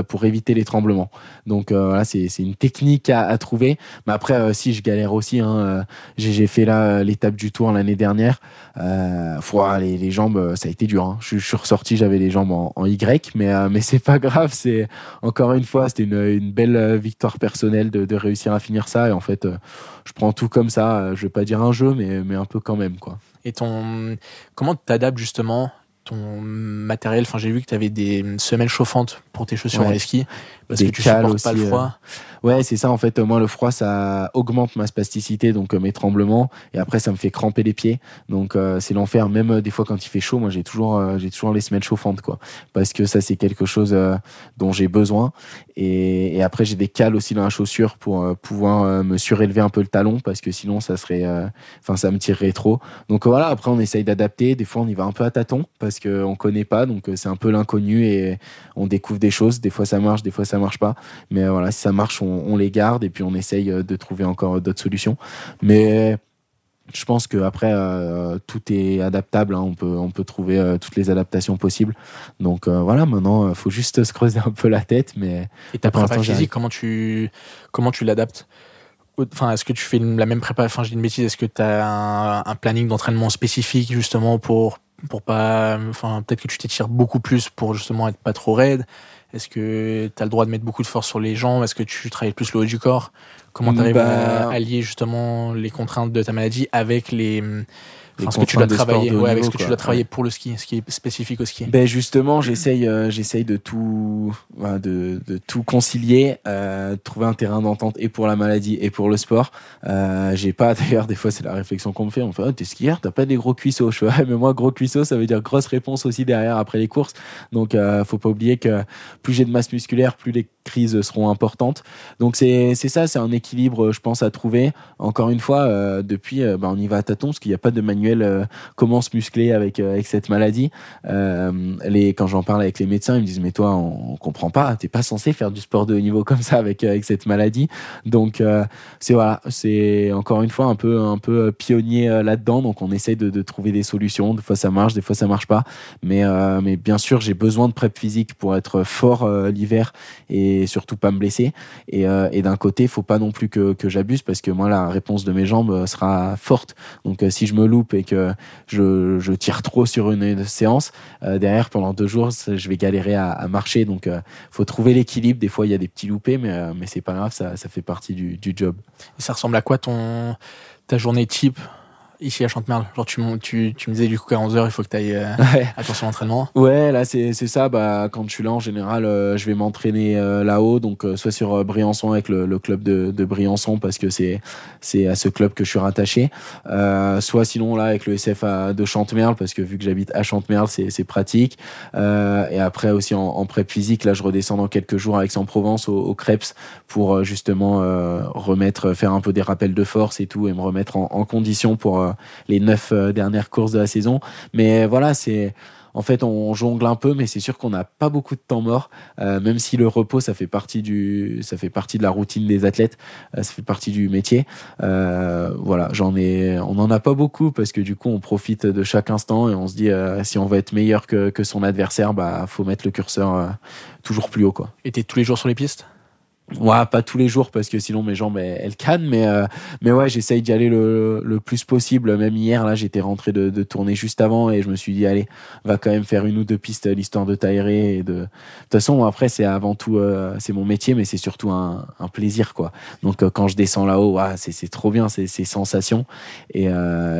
pour éviter les tremblements. Donc voilà, c'est une technique à, à, trouver. Mais après, si je galère aussi, hein, j'ai fait là l'étape du Tour l'année dernière. Euh, les, les, jambes, ça a été dur. Hein. Je, suis ressorti, j'avais les jambes en, Y, mais, euh, mais c'est pas grave. C'est encore une fois, c'était une, une, belle euh, victoire personnelle de, de, réussir à finir ça. Et en fait, euh, je prends tout comme ça. Je vais pas dire un jeu, mais, mais un peu quand même, quoi. Et ton, comment tu t'adaptes justement ton matériel? Enfin, j'ai vu que tu avais des semelles chauffantes pour tes chaussures ouais. en ski parce que tu supportes pas le froid. Ouais, c'est ça en fait. Moi, le froid, ça augmente ma spasticité, donc euh, mes tremblements, et après, ça me fait cramper les pieds. Donc euh, c'est l'enfer. Même euh, des fois quand il fait chaud, moi j'ai toujours, j'ai toujours les semelles chauffantes, quoi, parce que ça c'est quelque chose dont j'ai besoin. Et, et après, j'ai des cales aussi dans la chaussure pour pouvoir me surélever un peu le talon, parce que sinon ça serait, enfin ça me tirerait trop. Donc voilà. Après, on essaye d'adapter. Des fois, on y va un peu à tâtons parce que on connaît pas, donc c'est un peu l'inconnu et on découvre des choses. Des fois ça marche, des fois ça marche pas. Mais voilà, si ça marche, on on, les garde et puis on essaye euh, de trouver encore d'autres solutions. Mais je pense qu'après, euh, tout est adaptable. Hein. On, peut, on peut trouver euh, toutes les adaptations possibles. Donc voilà, maintenant, il faut juste se creuser un peu la tête. Mais et ta prépa physique, comment tu, comment tu l'adaptes? Enfin, est-ce que tu fais la même prépa Enfin, je dis une bêtise. Est-ce que tu as un, un planning d'entraînement spécifique justement pour pour pas enfin peut-être que tu t'étires beaucoup plus pour justement être pas trop raide? Est-ce que tu as le droit de mettre beaucoup de force sur les jambes Est-ce que tu travailles plus le haut du corps? Comment tu arrives à bah, allier justement les contraintes de ta maladie avec les Enfin, ce que tu dois travailler, ouais, avec ce que tu dois travailler pour le ski, ce qui est spécifique au ski. Ben justement, j'essaye, euh, j'essaye de tout, de, de, tout concilier, euh, trouver un terrain d'entente et pour la maladie et pour le sport. Euh, j'ai pas, d'ailleurs, des fois c'est la réflexion qu'on me fait. On me fait, oh, t'es skieur, t'as pas des gros cuisseaux. Je fais, mais moi gros cuisseaux, ça veut dire grosse réponse aussi derrière après les courses. Donc, faut pas oublier que plus j'ai de masse musculaire, plus les crises seront importantes. Donc c'est ça, c'est un équilibre, je pense, à trouver. Encore une fois, depuis, ben, on y va à tâtons parce qu'il n'y a pas de manuel euh, comment se muscler avec euh, avec cette maladie. Euh, les quand j'en parle avec les médecins, ils me disent mais toi on, comprend pas, t'es pas censé faire du sport de haut niveau comme ça avec avec cette maladie. Donc c'est voilà, c'est encore une fois un peu un peu pionnier là-dedans. Donc on essaye de, trouver des solutions. Des fois ça marche, des fois ça marche pas. Mais mais bien sûr j'ai besoin de prep physique pour être fort l'hiver et surtout pas me blesser. Et, et d'un côté faut pas non plus que, que j'abuse parce que moi la réponse de mes jambes sera forte. Donc si je me loupe que je, je tire trop sur une, séance, euh, derrière pendant deux jours, je vais galérer à, marcher. Donc, il euh, faut trouver l'équilibre. Des fois, il y a des petits loupés, mais, euh, mais c'est pas grave, ça, ça fait partie du, du job. Ça ressemble à quoi ton ta journée type? Ici à Chantemerle Genre, tu, tu, tu me disais du coup qu'à 11h, il faut que tu ailles euh, attention à l'entraînement. Ouais, là, c'est ça. Bah, quand je suis là, en général, euh, je vais m'entraîner euh, là-haut, donc soit sur Briançon avec le, le club de, de, Briançon, parce que c'est à ce club que je suis rattaché. soit sinon, là, avec le SFA de Chantemerle, parce que vu que j'habite à Chantemerle, c'est pratique. et après, aussi en, en prep physique, là, je redescends dans quelques jours à Aix-en-Provence, au, au Krebs, pour justement remettre, faire un peu des rappels de force et tout, et me remettre en, en condition pour les neuf euh, dernières courses de la saison. Mais voilà, c'est en fait, on jongle un peu, mais c'est sûr qu'on n'a pas beaucoup de temps mort. Euh, même si le repos, ça fait partie du, ça fait partie de la routine des athlètes, euh, ça fait partie du métier. Voilà, j'en ai, on n'en a pas beaucoup parce que du coup, on profite de chaque instant et on se dit si on veut être meilleur que, que son adversaire, bah, faut mettre le curseur toujours plus haut, quoi. Et t'es tous les jours sur les pistes? Ouais, pas tous les jours parce que sinon mes jambes elles, cannent, mais euh, mais ouais, j'essaye d'y aller le, le, plus possible. Même hier, là, j'étais rentré de, de, tourner juste avant et je me suis dit allez, va quand même faire une ou deux pistes l'histoire de t'aérer et de. De toute façon, après c'est avant tout euh, c'est mon métier, mais c'est surtout un, un, plaisir quoi. Donc euh, quand je descends là-haut, ouais, c'est c'est trop bien, c'est c'est sensations et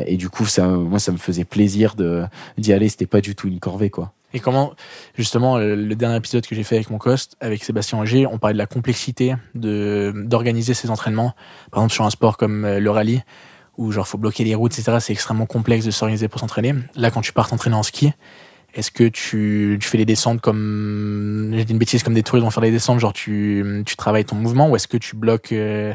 et du coup ça moi ça me faisait plaisir de d'y aller. C'était pas du tout une corvée quoi. Et comment, justement, le, dernier épisode que j'ai fait avec mon cost, avec Sébastien Auger, on parlait de la complexité de d'organiser ses entraînements. Par exemple, sur un sport comme euh, le rallye, où genre faut bloquer les routes, etc. C'est extrêmement complexe de s'organiser pour s'entraîner. Là, quand tu pars t'entraîner en ski, est-ce que tu, tu fais les descentes comme, j'ai dit une bêtise, comme des touristes vont faire les descentes, genre tu, tu travailles ton mouvement, ou est-ce que tu bloques euh,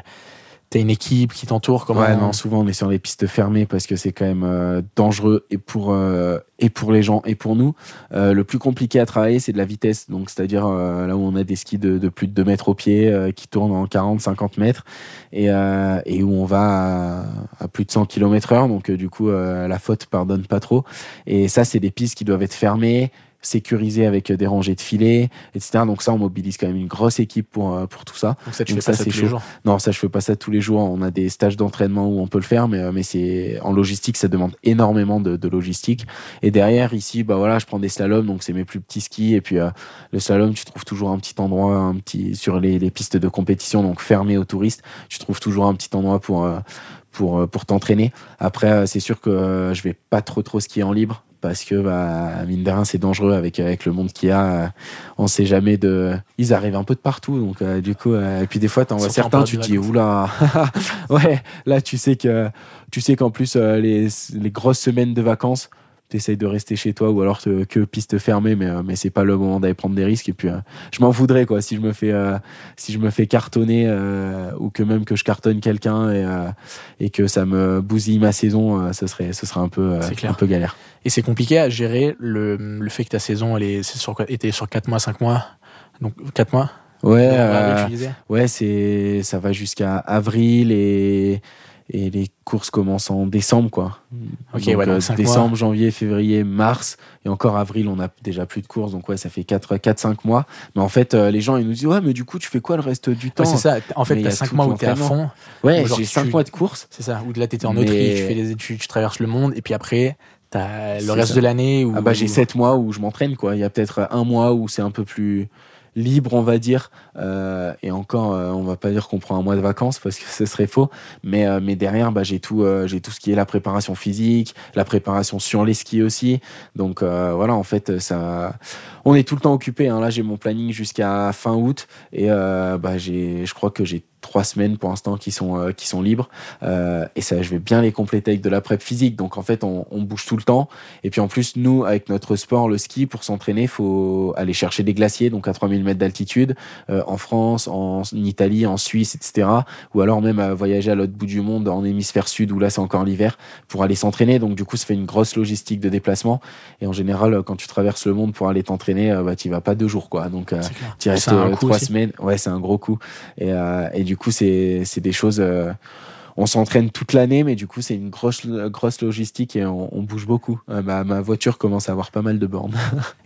T'as une équipe qui t'entoure comment... Ouais, non, souvent on est sur les pistes fermées parce que c'est quand même euh, dangereux et pour, euh, et pour les gens et pour nous. Euh, le plus compliqué à travailler, c'est de la vitesse. Donc, c'est-à-dire là où on a des skis de, plus de 2 mètres au pied qui tournent en 40, 50 mètres et, et où on va à, plus de 100 km heure. Donc, du coup, la faute pardonne pas trop. Et ça, c'est des pistes qui doivent être fermées sécurisé avec des rangées de filets, etc. Donc ça, on mobilise quand même une grosse équipe pour, euh, pour tout ça. Donc ça, tu fais pas ça, tous les jours Non, ça, je fais pas ça tous les jours. On a des stages d'entraînement où on peut le faire, mais, euh, mais c'est en logistique, ça demande énormément de, de, logistique. Et derrière, ici, bah voilà, je prends des slaloms, donc c'est mes plus petits skis. Et puis euh, le slalom, tu trouves toujours un petit endroit, un petit sur les, les pistes de compétition, donc fermées aux touristes. Tu trouves toujours un petit endroit pour pour, pour t'entraîner. Après, c'est sûr que je vais pas trop trop skier en libre parce que bah, mine de rien c'est dangereux avec avec le monde qu'il y a. On sait jamais de ils arrivent un peu de partout donc euh, du coup euh, et puis des fois t'en vois certains tu te dis oula. Ouais là tu sais que tu sais qu'en plus euh, les, les grosses semaines de vacances t'essayes de rester chez toi ou alors que piste fermée mais mais c'est pas le moment d'aller prendre des risques. Et puis je m'en voudrais quoi si je me fais si je me fais cartonner ou que même que je cartonne quelqu'un et et que ça me bousille ma saison ce serait ce serait un peu un peu galère. Et c'est compliqué à gérer le, le fait que ta saison elle est, sur, était sur 4 mois, 5 mois. Donc 4 mois? Ouais, euh, ouais c'est, ça va jusqu'à avril et, et les courses commencent en décembre. Quoi. Ok, donc, ouais, donc euh, décembre, janvier, février, mars. Et encore avril, on a déjà plus de courses. Donc ouais, ça fait 4-5 mois. Mais en fait, euh, les gens, ils nous disent Ouais, mais du coup, tu fais quoi le reste du temps C'est ça. En fait, t'as 5 mois où t'es à fond. Ouais, j'ai 5 mois de course. C'est ça. Où là, t'étais en Autriche, tu, fais les, tu, tu traverses le monde. Et puis après, le reste de l'année où... Ah bah j'ai sept mois où je m'entraîne quoi. Il y a peut-être un mois où c'est un peu plus libre on va dire. Euh, et encore euh, on va pas dire qu'on prend un mois de vacances parce que ce serait faux. Mais euh, mais derrière bah j'ai tout euh, j'ai tout ce qui est la préparation physique la préparation sur les skis aussi. Donc voilà en fait ça on est tout le temps occupé hein. là j'ai mon planning jusqu'à fin août. Et bah j'ai je crois que j'ai trois semaines pour l'instant qui sont euh, qui sont libres. Euh, et ça je vais bien les compléter avec de la prep physique. Donc en fait on, on, bouge tout le temps. Et puis en plus nous avec notre sport le ski pour s'entraîner faut aller chercher des glaciers donc à 3000 mètres d'altitude euh, en France en, Italie en Suisse etc ou alors même à voyager à l'autre bout du monde en hémisphère sud où là c'est encore l'hiver pour aller s'entraîner. Donc du coup ça fait une grosse logistique de déplacement. Et en général quand tu traverses le monde pour aller t'entraîner bah tu vas pas deux jours quoi. Donc tu restes trois semaines. Ouais c'est un gros coup et, et du du coup, c'est des choses. Euh, on s'entraîne toute l'année, mais du coup, c'est une grosse, grosse logistique et on, bouge beaucoup. Euh, ma, ma, voiture commence à avoir pas mal de bornes.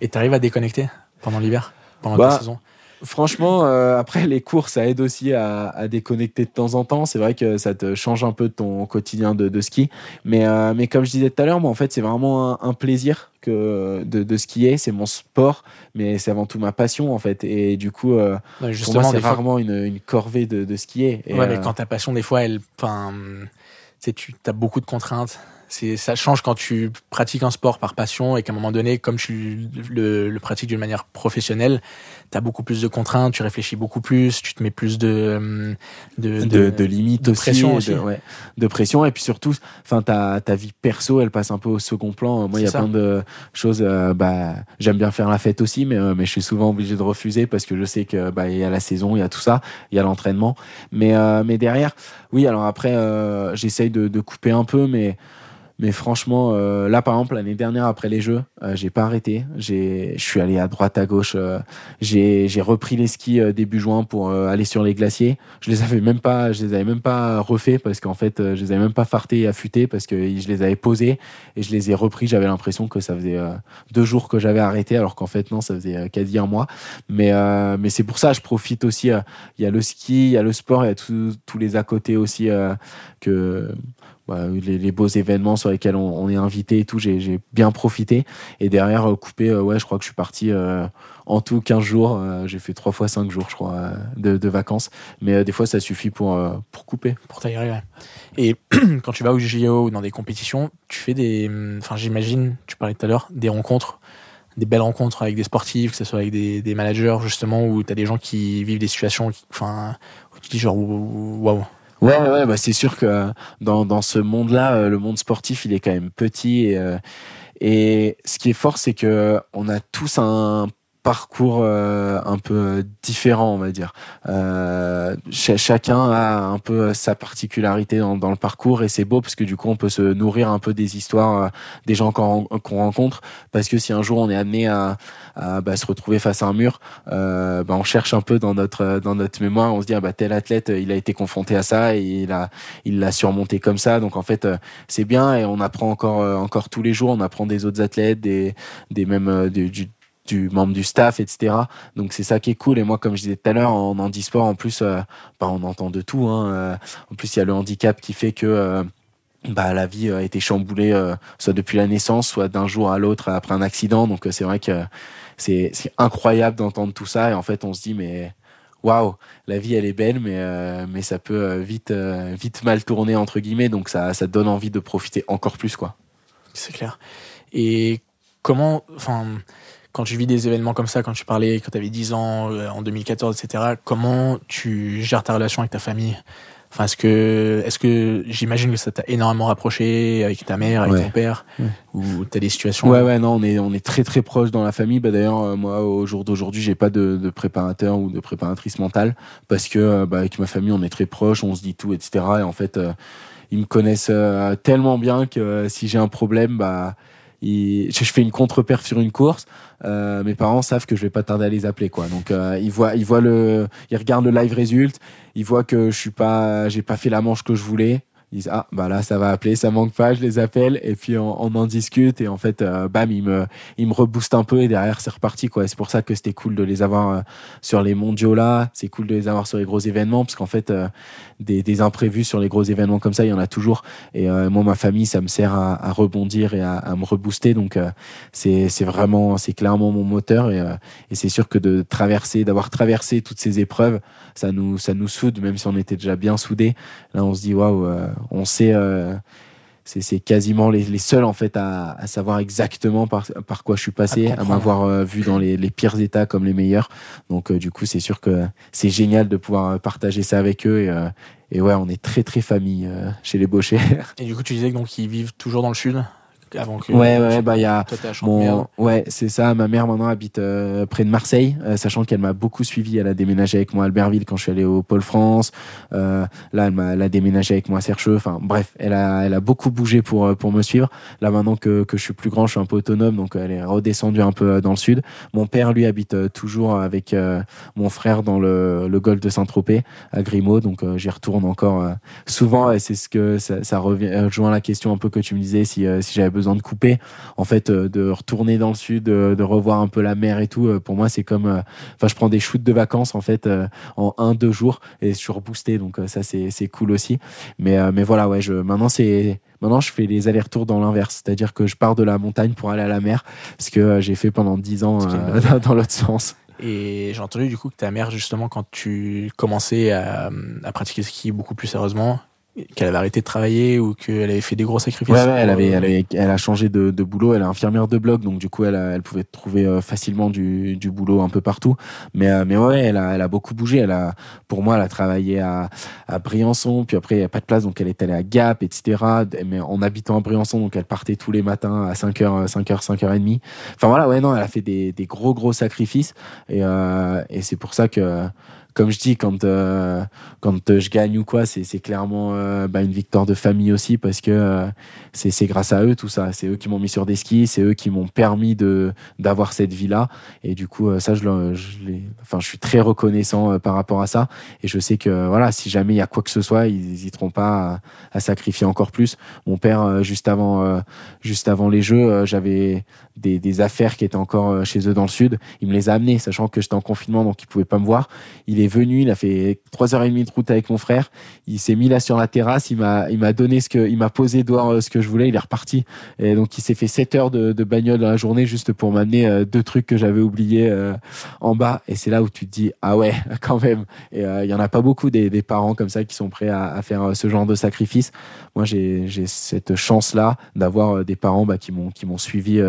et tu arrives à déconnecter pendant l'hiver, pendant la bah, saison? Franchement, euh, après les cours, ça aide aussi à, à, déconnecter de temps en temps. C'est vrai que ça te change un peu de ton quotidien de, de ski, mais euh, mais comme je disais tout à l'heure, moi en fait c'est vraiment un, un, plaisir que de, de skier. C'est mon sport, mais c'est avant tout ma passion en fait. Et du coup, euh, justement, c'est rarement une, une, corvée de, de skier. Et, ouais, mais quand ta passion, des fois, elle, tu as beaucoup de contraintes c'est ça change quand tu pratiques un sport par passion et qu'à un moment donné, comme tu le, le pratiques d'une manière professionnelle, tu as beaucoup plus de contraintes, tu réfléchis beaucoup plus, tu te mets plus de de, de, de, limites de pression aussi, De, ouais, de pression et puis surtout, enfin ta ta vie perso, elle passe un peu au second plan. Moi, il y a plein de choses. Euh, bah, j'aime bien faire la fête aussi, mais euh, mais je suis souvent obligé de refuser parce que je sais que bah il y a la saison, il y a tout ça, il y a l'entraînement, mais euh, mais derrière, oui. Alors après, j'essaye de, de couper un peu, mais Mais franchement, euh, là, par exemple, l'année dernière, après les Jeux, euh, j'ai pas arrêté. Je suis allé à droite, à gauche. Euh, j'ai repris les skis début juin pour aller sur les glaciers. Je les avais même pas, je les avais même pas refait parce qu'en fait, je les avais même pas fartés et affûtés parce que je les avais posés et je les ai repris. J'avais l'impression que ça faisait deux jours que j'avais arrêté, alors qu'en fait, non, ça faisait quasi un mois. Mais, mais c'est pour ça, je profite aussi. Il y a le ski, il y a le sport, il y a tous les à côté aussi que bah, les, beaux événements sur lesquels on, est invité et tout, j'ai bien profité. Et derrière, euh, coupé, euh, ouais, je crois que je suis parti euh, en tout 15 jours. j'ai fait 3 fois 5 jours, je crois, de, vacances. Mais des fois, ça suffit pour, pour couper. Pour t'aérer, ouais. Et quand tu vas au JO ou dans des compétitions, tu fais des. Enfin, j'imagine, tu parlais tout à l'heure, des rencontres des belles rencontres avec des sportifs, que ce soit avec des, managers justement, où tu as des gens qui vivent des situations, enfin, où tu dis genre waouh, Ouais, ouais, bah c'est sûr que dans, dans ce monde-là, euh, le monde sportif, il est quand même petit. Et, euh, et ce qui est fort, c'est que on a tous un parcours euh, un peu différent, on va dire. Euh, chacun a un peu sa particularité dans, le parcours et c'est beau parce que du coup on peut se nourrir un peu des histoires euh, des gens qu'on rencontre parce que si un jour on est amené à, bah, se retrouver face à un mur, euh, bah, on cherche un peu dans notre dans notre mémoire, on se dit ah, bah tel athlète il a été confronté à ça et il a il l'a surmonté comme ça, donc en fait c'est bien et on apprend encore encore tous les jours, on apprend des autres athlètes, des des mêmes du du membre du staff, etc. Donc c'est ça qui est cool. Et moi, comme je disais tout à l'heure, en handisport, en plus, euh, bah, on entend de tout. Hein. Euh, en plus, il y a le handicap qui fait que euh, bah, la vie a été chamboulée, soit depuis la naissance, soit d'un jour à l'autre après un accident. Donc c'est vrai que c'est incroyable d'entendre tout ça. Et en fait, on se dit, mais waouh, la vie elle est belle, mais, mais ça peut vite, vite mal tourner, entre guillemets. Donc ça, ça donne envie de profiter encore plus. quoi. C'est clair. Et comment, enfin, quand tu vis des événements comme ça, quand tu parlais, quand tu avais 10 ans, euh, en 2014, etc., comment tu gères ta relation avec ta famille? Enfin, est-ce que, est-ce que j'imagine que ça t'a énormément rapproché avec ta mère, avec ton père, ou t'as des situations Ouais, ouais, non, on est, on est très très proche dans la famille. Bah, d'ailleurs, euh, moi, au jour d'aujourd'hui, j'ai pas de, de, préparateur ou de préparatrice mentale parce que, euh, bah, avec ma famille, on est très proche, on se dit tout, etc. Et en fait, ils me connaissent tellement bien que si j'ai un problème, bah, je fais une contre-perf sur une course, euh, mes parents savent que je vais pas tarder à les appeler quoi. Donc euh, ils voient ils voient le ils regardent le live result, ils voient que je suis pas j'ai pas fait la manche que je voulais ils disent ah bah là ça va appeler ça manque pas je les appelle. Et puis on, en discute et en fait euh, bam ils me ils me reboostent un peu et derrière c'est reparti quoi. C'est pour ça que c'était cool de les avoir euh, sur les mondiaux là. C'est cool de les avoir sur les gros événements parce qu'en fait euh, des, imprévus sur les gros événements comme ça il y en a toujours. Et moi ma famille ça me sert à, rebondir et à, à, me rebooster. Donc c'est c'est vraiment c'est clairement mon moteur. Et, et c'est sûr que de traverser d'avoir traversé toutes ces épreuves ça nous ça nous soude même si on était déjà bien soudés. Là on se dit waouh on sait, euh, c'est quasiment les, seuls en fait à, savoir exactement par, quoi je suis passé, à, m'avoir euh, vu dans les, pires états comme les meilleurs. Donc euh, du coup, c'est sûr que c'est génial de pouvoir partager ça avec eux et, et ouais, on est très très famille chez les Bochers. Et du coup, tu disais donc qu'ils vivent toujours dans le sud? Avant que ouais ouais bah il y a mon ouais c'est ça. Ma mère maintenant habite euh, près de Marseille euh, sachant qu'elle m'a beaucoup suivi. Elle a déménagé avec moi à Albertville quand je suis allé au Pôle France. Euh, là elle m'a a déménagé avec moi à Sercheux. Enfin bref elle a elle a beaucoup bougé pour pour me suivre. Là maintenant que, que je suis plus grand je suis un peu autonome donc elle est redescendue un peu dans le sud. Mon père lui habite toujours avec mon frère dans le, le golfe de Saint-Tropez à Grimaud. Donc j'y retourne encore souvent. Et c'est ce que ça, ça revient rejoint la question un peu que tu me disais si si j'avais besoin de couper. En fait, euh, de retourner dans le sud, de, revoir un peu la mer et tout, euh, pour moi, c'est comme. Euh, enfin, je prends des shoots de vacances, en fait, en un, deux jours et je suis reboosté. Donc, ça, c'est cool aussi. Mais, mais voilà, ouais, je, maintenant, c'est. Maintenant, je fais les allers-retours dans l'inverse, c'est-à-dire que je pars de la montagne pour aller à la mer, ce que j'ai fait pendant dix ans dans l'autre sens. Et j'ai entendu du coup que ta mère, justement, quand tu commençais à, à pratiquer le ski beaucoup plus sérieusement, qu'elle avait arrêté de travailler ou qu'elle avait fait des gros sacrifices. Ouais, elle avait, elle, avait, elle a changé de, de, boulot. Elle est infirmière de bloc, donc du coup, elle, elle pouvait trouver euh, facilement du, du boulot un peu partout. Mais, euh, mais ouais, elle a, elle a beaucoup bougé. Elle a, pour moi, elle a travaillé à, à Briançon, puis après, il n'y a pas de place, donc elle est allée à Gap, etc. Mais en habitant à Briançon, donc elle partait tous les matins à 5h, 5h, 5h30. Enfin voilà, ouais, non, elle a fait des, des gros, gros sacrifices. Et, euh, et c'est pour ça que comme je dis, quand, euh, quand je gagne ou quoi, c'est clairement euh, bah, une victoire de famille aussi parce que euh, c'est grâce à eux tout ça. C'est eux qui m'ont mis sur des skis, c'est eux qui m'ont permis d'avoir cette vie-là. Et du coup, ça, je, je, enfin, je suis très reconnaissant par rapport à ça. Et je sais que voilà, si jamais il y a quoi que ce soit, ils n'hésiteront pas à, sacrifier encore plus. Mon père, juste, avant, juste avant les Jeux, j'avais des, des, affaires qui étaient encore chez eux dans le sud. Il me les a amenées, sachant que j'étais en confinement, donc il pouvait pas me voir. Il est venu, il a fait 3h30 de route avec mon frère. Il s'est mis là sur la terrasse, il m'a, il m'a donné ce que, il m'a posé dehors euh, ce que je voulais, il est reparti. Et donc, il s'est fait 7 heures de, bagnole dans la journée juste pour m'amener euh, deux trucs que j'avais oubliés euh, en bas. Et c'est là où tu te dis, ah ouais, quand même. Et il y en a pas beaucoup des, parents comme ça qui sont prêts à, à faire ce genre de sacrifice. Moi, j'ai, j'ai cette chance-là d'avoir des parents bah, qui m'ont, qui m'ont suivi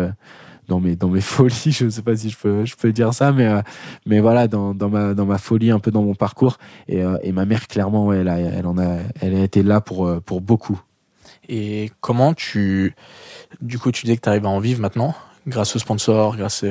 dans mes, dans mes folies, je ne sais pas si je peux, je peux dire ça, mais, euh, mais voilà, dans, dans, ma, dans ma folie, un peu dans mon parcours. Et, euh, et ma mère, clairement, ouais, elle, a, elle, en a, elle a été là pour, euh, pour beaucoup. Et comment tu. Du coup, tu disais que tu arrives à en vivre maintenant, grâce aux sponsors, grâce.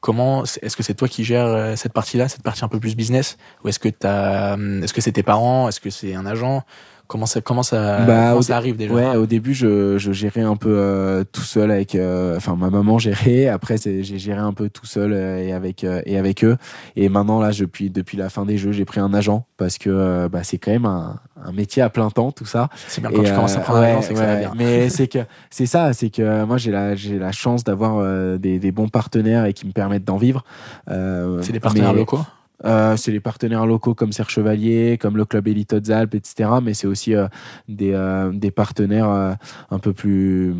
Comment est-ce que c'est toi qui gères cette partie-là, cette partie un peu plus business, ou est-ce que est-ce que c'est tes parents, est-ce que c'est un agent? Comment ça, comment ça, bah, comment ça arrive déjà Ouais, au début, je, je gérais un peu euh, tout seul avec, euh, enfin, ma maman gérait. Après, j'ai géré un peu tout seul euh, et avec et avec eux. Et maintenant, là, depuis depuis la fin des jeux, j'ai pris un agent parce que bah, c'est quand même un, un, métier à plein temps, tout ça. C'est bien quand tu commences à prendre un agent, ça va bien. Mais c'est que c'est ça, c'est que moi, j'ai la j'ai la chance d'avoir des, des, bons partenaires et qui me permettent d'en vivre. c'est des partenaires locaux. Euh, c'est les partenaires locaux comme Serre Chevalier, comme le club Elite Alpes, etc. Mais c'est aussi euh, des, euh, des, partenaires un peu plus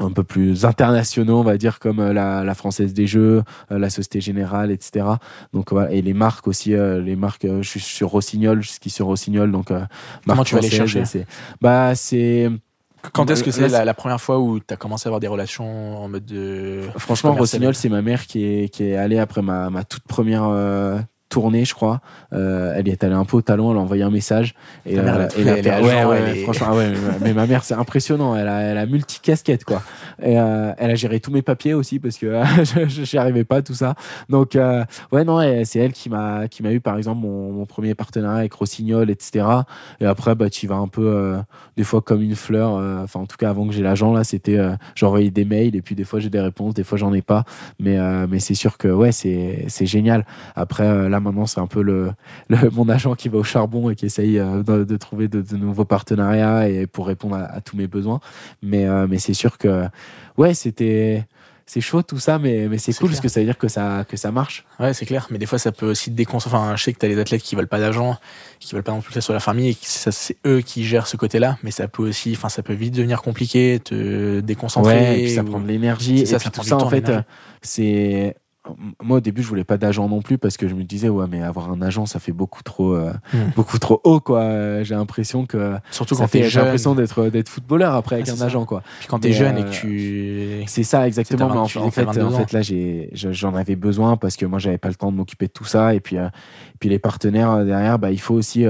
un peu plus internationaux, on va dire, comme la, la Française des Jeux, la Société Générale, etc. Donc voilà, et les marques aussi, les marques, je suis sur Rossignol, je skie sur Rossignol, donc comment tu vas les chercher Bah c'est quand est-ce que c'est la, première fois où tu as commencé à avoir des relations en mode de. Franchement, Rossignol, c'est ma mère qui est, qui est allée après ma, ma toute première tournée, je crois. Euh, elle est allée un peu au talon, elle a envoyé un message. Et, euh, ouais, ouais, franchement, ouais, mais ma mère, c'est impressionnant. Elle a, elle a multi-casquette, quoi. Et euh, elle a géré tous mes papiers aussi parce que je n'y arrivais pas, tout ça. Donc, ouais, non, c'est elle qui m'a, qui m'a eu, par exemple, mon, premier partenariat avec Rossignol, etc. Et après, bah, tu vas un peu, des fois, comme une fleur. Enfin, en tout cas, avant que j'ai l'agent, là, c'était, j'envoyais des mails et puis des fois, j'ai des réponses, des fois, j'en ai pas. Mais, mais c'est sûr que, ouais, c'est, c'est génial. Après, là, maintenant, c'est un peu le, mon agent qui va au charbon et qui essaye euh, de, trouver de, nouveaux partenariats et pour répondre à, tous mes besoins. Mais, euh, mais c'est sûr que, ouais, c'était c'est chaud tout ça, mais, mais c'est cool parce que ça veut dire que ça, que ça marche. Ouais, c'est clair. Mais des fois, ça peut aussi te déconcentrer. Enfin, je sais que tu as les athlètes qui veulent pas d'argent, qui veulent pas non plus que sur la famille et c'est eux qui gèrent ce côté-là. Mais ça peut aussi, enfin, ça peut vite devenir compliqué, te déconcentrer. Ouais, et puis ça prend de l'énergie. Et ça, puis tout ça, en fait, c'est moi au début je voulais pas d'agent non plus parce que je me disais ouais mais avoir un agent ça fait beaucoup trop euh, hmm. beaucoup trop haut quoi. J'ai l'impression que surtout quand t'es j'ai l'impression d'être d'être footballeur après avec un agent quoi. Puis quand t'es jeune et que tu c'est ça exactement. mais en, fait en fait là j'ai j'en avais besoin parce que moi j'avais pas le temps de m'occuper de tout ça. Et puis euh, puis les partenaires euh, derrière bah il faut aussi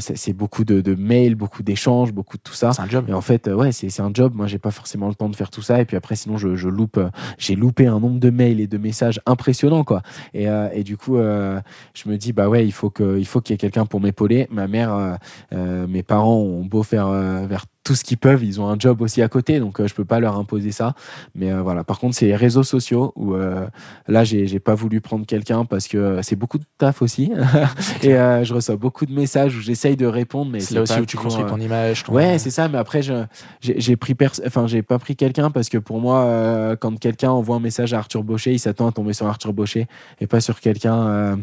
c'est beaucoup de, de, mails beaucoup d'échanges beaucoup de tout ça. C'est un job. Et en fait ouais c'est c'est un job. Moi j'ai pas forcément le temps de faire tout ça. Et puis après sinon je, je loupe j'ai loupé un nombre de mails et de message impressionnant quoi. Et, euh, et du coup, euh, je me dis bah ouais, il faut que il faut qu'il y ait quelqu'un pour m'épauler. Ma mère, euh, mes parents ont beau faire vers tout ce qu'ils peuvent, ils ont un job aussi à côté, donc je peux pas leur imposer ça. Mais voilà. Par contre, c'est les réseaux sociaux où là, j'ai pas voulu prendre quelqu'un parce que c'est beaucoup de taf aussi, et je reçois beaucoup de messages où j'essaye de répondre, mais c'est là aussi où tu construis ton image. Ouais, c'est ça. Mais après, j'ai pris, enfin, j'ai pas pris quelqu'un parce que pour moi, quand quelqu'un envoie un message à Arthur Baucher, il s'attend à tomber sur Arthur Baucher et pas sur quelqu'un euh,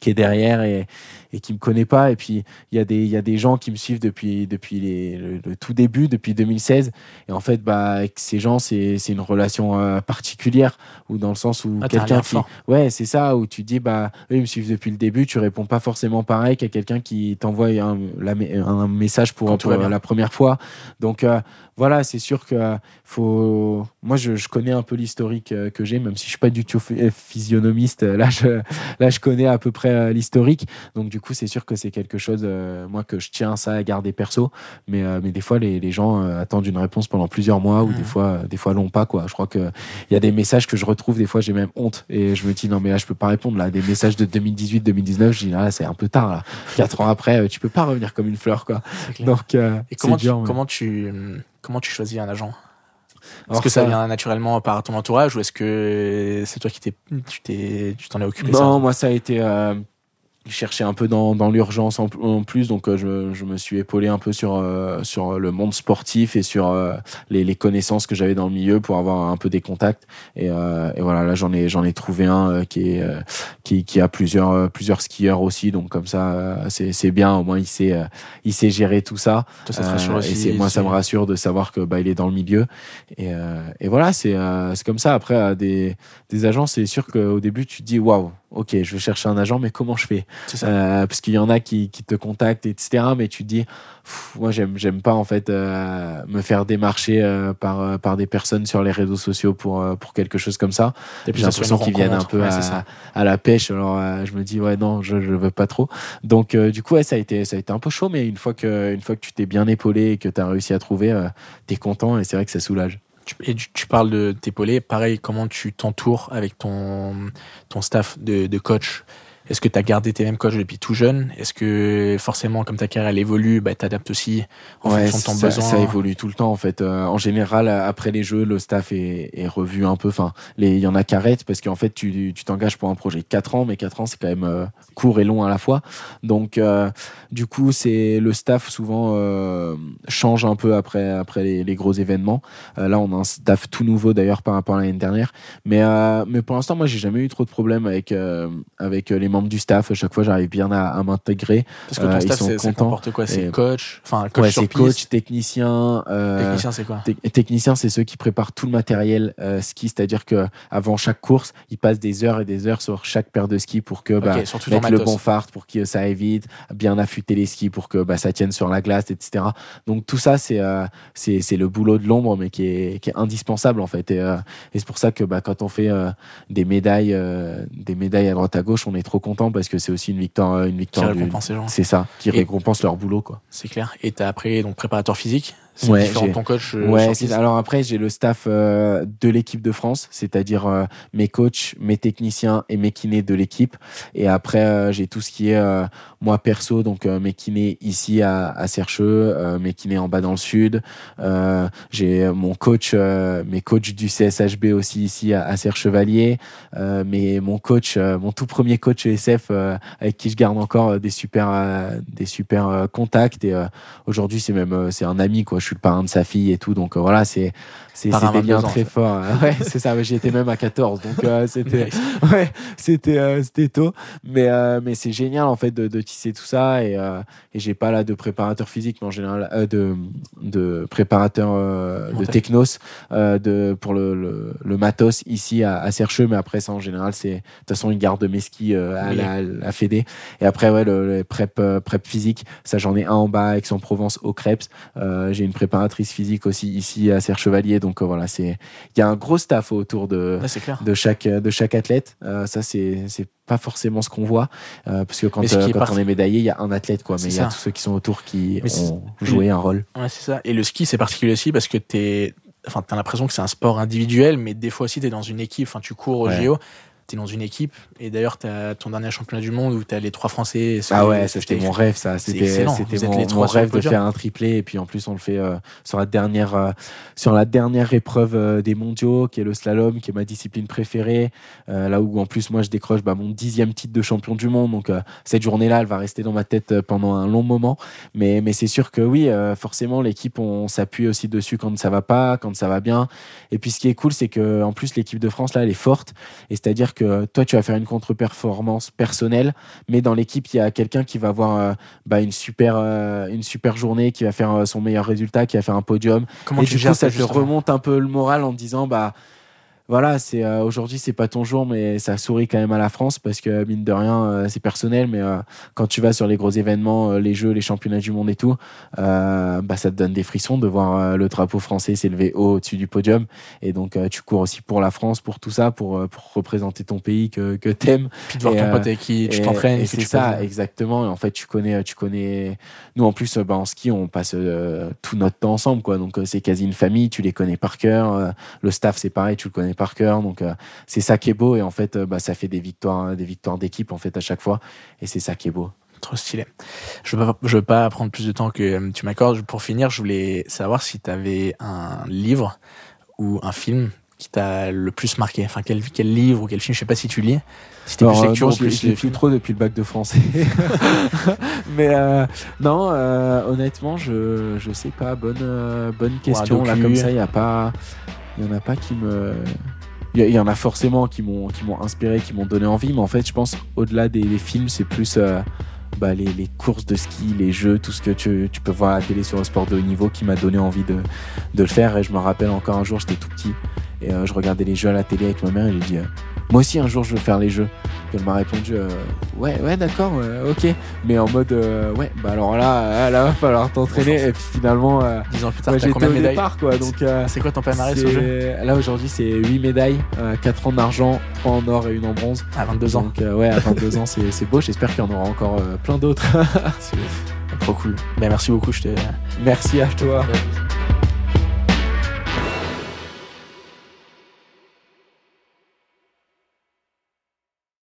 qui est derrière et, et qui me connaît pas. Et puis, il y, a des, y a des gens qui me suivent depuis, depuis les, le, tout début, depuis 2016. Et en fait, bah, avec ces gens, c'est une relation euh, particulière, ou dans le sens où ah, quelqu'un qui. Ouais, c'est ça, où tu dis, bah, eux, ils me suivent depuis le début, tu réponds pas forcément pareil qu'à quelqu'un qui t'envoie un, un, message pour, pour la première fois. Donc, euh, voilà, c'est sûr que faut. Moi, je, je connais un peu l'historique euh, que j'ai, même si je suis pas du tout phy- physionomiste. Là, je, là, je connais à peu près euh, l'historique. Donc, du coup, c'est sûr que c'est quelque chose, euh, moi, que je tiens ça à garder perso. Mais, euh, mais des fois, les, les gens euh, attendent une réponse pendant plusieurs mois ou des fois, euh, des fois, l'ont pas. Quoi. Je crois que il y a des messages que je retrouve. Des fois, j'ai même honte et je me dis non, mais là, je peux pas répondre. Là, des messages de 2018-2019, je dis là, c'est un peu tard. Là. Quatre ans après, euh, tu peux pas revenir comme une fleur, quoi. Donc, euh, Et comment, dur, tu, mais- comment, tu, comment tu choisis un agent? Est-ce que ça, ça- vient naturellement par ton entourage ou est-ce que c'est toi qui t'es, tu t'es, tu t'en es occupé Non, ça? moi, ça a été. Chercher un peu dans, dans l'urgence en, en plus, donc euh, je, je me suis épaulé un peu sur, euh, sur le monde sportif et sur euh, les, les connaissances que j'avais dans le milieu pour avoir un peu des contacts. Et, euh, et voilà, là, j'en ai, j'en ai trouvé un euh, qui, est, euh, qui, qui a plusieurs, plusieurs skieurs aussi, donc comme ça, euh, c'est, c'est bien. Au moins, il sait, euh, il sait gérer tout ça. Ça te rassure et moi, ça me rassure de savoir que bah, il est dans le milieu. Et, euh, et voilà, c'est euh, c'est comme ça. Après, des, des agents, c'est sûr qu'au début, tu te dis waouh, ok, je vais chercher un agent, mais comment je fais? ça. Euh, Parce qu'il y en a qui, qui te contactent, etc. Mais tu te dis, pff, moi, j'aime j'aime pas en fait euh, me faire démarcher euh, par, par des personnes sur les réseaux sociaux pour, pour quelque chose comme ça. J'ai l'impression qu'ils viennent un peu Ouais, à, la pêche. Alors, je me dis, ouais, non, je, je veux pas trop. Donc, du coup, ouais, ça a été, ça a été un peu chaud, mais une fois que, une fois que tu t'es bien épaulé et que tu as réussi à trouver, euh, t'es content et c'est vrai que ça soulage. Tu- Et tu, tu parles de t'épauler. Pareil, comment tu t'entoures avec ton, ton staff de, de coach? Est-ce que tu as gardé tes mêmes coachs depuis tout jeune? Est-ce que forcément, comme ta carrière elle évolue, bah, tu adaptes aussi en ouais, fonction de ton ça, besoin? ça évolue tout le temps en fait. Euh, en général, euh, après les jeux, le staff est, est revu un peu. Enfin, il y en a qui arrêtent parce qu'en fait, tu tu t'engages pour un projet 4 ans, mais 4 ans, c'est quand même euh, court et long à la fois. Donc, euh, du coup, c'est le staff souvent change un peu après après les, les gros événements. Là, on a un staff tout nouveau d'ailleurs par rapport à l'année dernière. Mais mais pour l'instant, moi, j'ai jamais eu trop de problèmes avec avec les membres du staff. À chaque fois, j'arrive bien à, à m'intégrer. Parce que ton Euh, ils staff, sont ça contents. comporte quoi C'est coach Enfin, coach ouais, sur c'est piste coach, technicien. euh, Technicien, c'est quoi Tec- Techniciens, c'est ceux qui préparent tout le matériel euh, ski, c'est-à-dire que avant chaque course, ils passent des heures et des heures sur chaque paire de skis pour que bah, Ok, sur tout ton mettre le bon fart, pour que ça évite, bien affûter les skis pour que bah, ça tienne sur la glace, etc. Donc tout ça, c'est euh, c'est le boulot de l'ombre, mais qui est, qui est indispensable en fait. Et, euh, et c'est pour ça que bah, quand on fait euh, des médailles, des médailles à droite à gauche, on est trop content parce que c'est aussi une victoire, une Qui victoire. du- récompense les gens. C'est ça, qui Et- récompense leur boulot quoi. C'est clair. Et t'as après donc préparateur physique. C'est Ouais, différent de j'ai- ton coach. euh, Ouais, alors après, j'ai le staff euh, de l'équipe de France, c'est-à-dire euh, mes coachs, mes techniciens et mes kinés de l'équipe. Et après, euh, j'ai tout ce qui est euh, moi perso, donc euh, mes kinés ici à, à Sercheux, euh, mes kinés en bas dans le sud. Euh, j'ai mon coach, euh, mes coachs du CSHB aussi ici à, à Serre-Chevalier. Euh, mais mon coach, euh, mon tout premier coach ESF euh, avec qui je garde encore des super, euh, des super contacts. Et euh, aujourd'hui, c'est même euh, c'est un ami quoi. Je suis le parrain de sa fille et tout, donc euh, voilà, c'est c'est des 22 liens ans, très forts. Euh, ouais, c'est ça. J'y étais même à 14, donc euh, c'était ouais, c'était euh, c'était tôt. Mais euh, mais c'est génial en fait de, de tisser tout ça et et j'ai pas là de préparateur physique, mais en général de de préparateur de technos de pour le, le, le matos ici à, à Sercheux. Mais après ça en général c'est de toute façon ils gardent mes skis à Oui. la, la Fédé. Et après ouais le, le prep prep physique, ça j'en ai un en bas Aix-en-Provence au. Euh, j'ai une préparatrice physique aussi ici à Serre-Chevalier. Donc euh, voilà, c'est il y a un gros staff autour de Ouais, de chaque de chaque athlète. Euh, ça c'est c'est pas forcément ce qu'on voit euh, parce que quand, euh, est on est médaillé, il y a un athlète quoi, mais il y a ça. tous ceux qui sont autour qui Mais ont joué un rôle. Ouais, c'est ça. Et le ski, c'est particulier aussi parce que t'es, enfin, t'as l'impression que c'est un sport individuel, mais des fois aussi, t'es dans une équipe. Enfin, tu cours au Ouais. JO, t'es dans une équipe. Et d'ailleurs, t'as ton dernier championnat du monde où t'as les trois Français. Ah ouais, c'était mon rêve, ça. C'était mon, rêve de faire un triplé. Et puis en plus, on le fait euh, sur la dernière euh, sur la dernière épreuve euh, des mondiaux, qui est le slalom, qui est ma discipline préférée. Là où en plus moi je décroche bah, mon dixième titre de champion du monde. Donc cette journée-là, elle va rester dans ma tête pendant un long moment. Mais mais c'est sûr que oui, forcément l'équipe on s'appuie aussi dessus quand ça va pas, quand ça va bien. Et puis ce qui est cool, c'est que en plus l'équipe de France là, elle est forte. Et c'est-à-dire que toi, tu vas faire une contre-performance personnelle, mais dans l'équipe, il y a quelqu'un qui va avoir euh, bah, une, super, euh, une super journée, qui va faire euh, son meilleur résultat, qui va faire un podium. Comment et tu du coup, ça te remonte un peu le moral en te disant, bah, voilà, c'est euh, aujourd'hui c'est pas ton jour, mais ça sourit quand même à la France parce que mine de rien, euh, c'est personnel. Mais euh, quand tu vas sur les gros événements, les Jeux, les championnats du monde et tout, bah ça te donne des frissons de voir le drapeau français s'élever haut au-dessus du podium. Et donc tu cours aussi pour la France, pour tout ça, pour, pour représenter ton pays que que t'aimes. Puis de voir ton pote avec qui tu t'entraînes. C'est ça, exactement. Et en fait, tu connais, tu connais. Nous en plus, bah, en ski, on passe tout notre temps ensemble, quoi. Donc c'est quasi une famille. Tu les connais par cœur. le staff, c'est pareil, tu le connais par cœur. Donc euh, c'est ça qui est beau et en fait euh, bah, ça fait des victoires, des victoires d'équipe en fait à chaque fois et c'est ça qui est beau. Trop stylé. Je veux, veux pas prendre plus de temps que euh, tu m'accordes. Pour finir, je voulais savoir si tu avais un livre ou un film qui t'a le plus marqué Enfin, quel, quel livre ou quel film Je sais pas si tu lis. Si plus lecture, je lis plus trop depuis le bac de français. Mais non, honnêtement, je je sais pas. Bonne bonne question là comme ça. Il y a pas, il y en a pas qui me il y, en a forcément qui m'ont inspiré, qui m'ont donné envie, mais en fait, je pense au-delà des, films, c'est plus euh, bah, les, courses de ski, les jeux, tout ce que tu, peux voir à la télé sur le sport de haut niveau qui m'a donné envie de, de le faire. Et je me rappelle encore un jour, j'étais tout petit et euh, je regardais les jeux à la télé avec ma mère et j'ai dit euh, moi aussi un jour je veux faire les jeux. Elle m'a répondu euh, ouais ouais d'accord ok. Mais en mode euh, ouais bah alors là là va falloir t'entraîner. Et puis finalement euh, 10 ans plus tard ouais, combien de médailles quoi donc euh, c'est quoi ton palmarès au jeu là aujourd'hui c'est 8 médailles 4 ans d'argent 3 en or et une en bronze. À 22 ans. Donc ouais à 22 ans c'est beau. J'espère qu'il y en aura encore plein d'autres. Trop cool. Ben, merci beaucoup je te merci à toi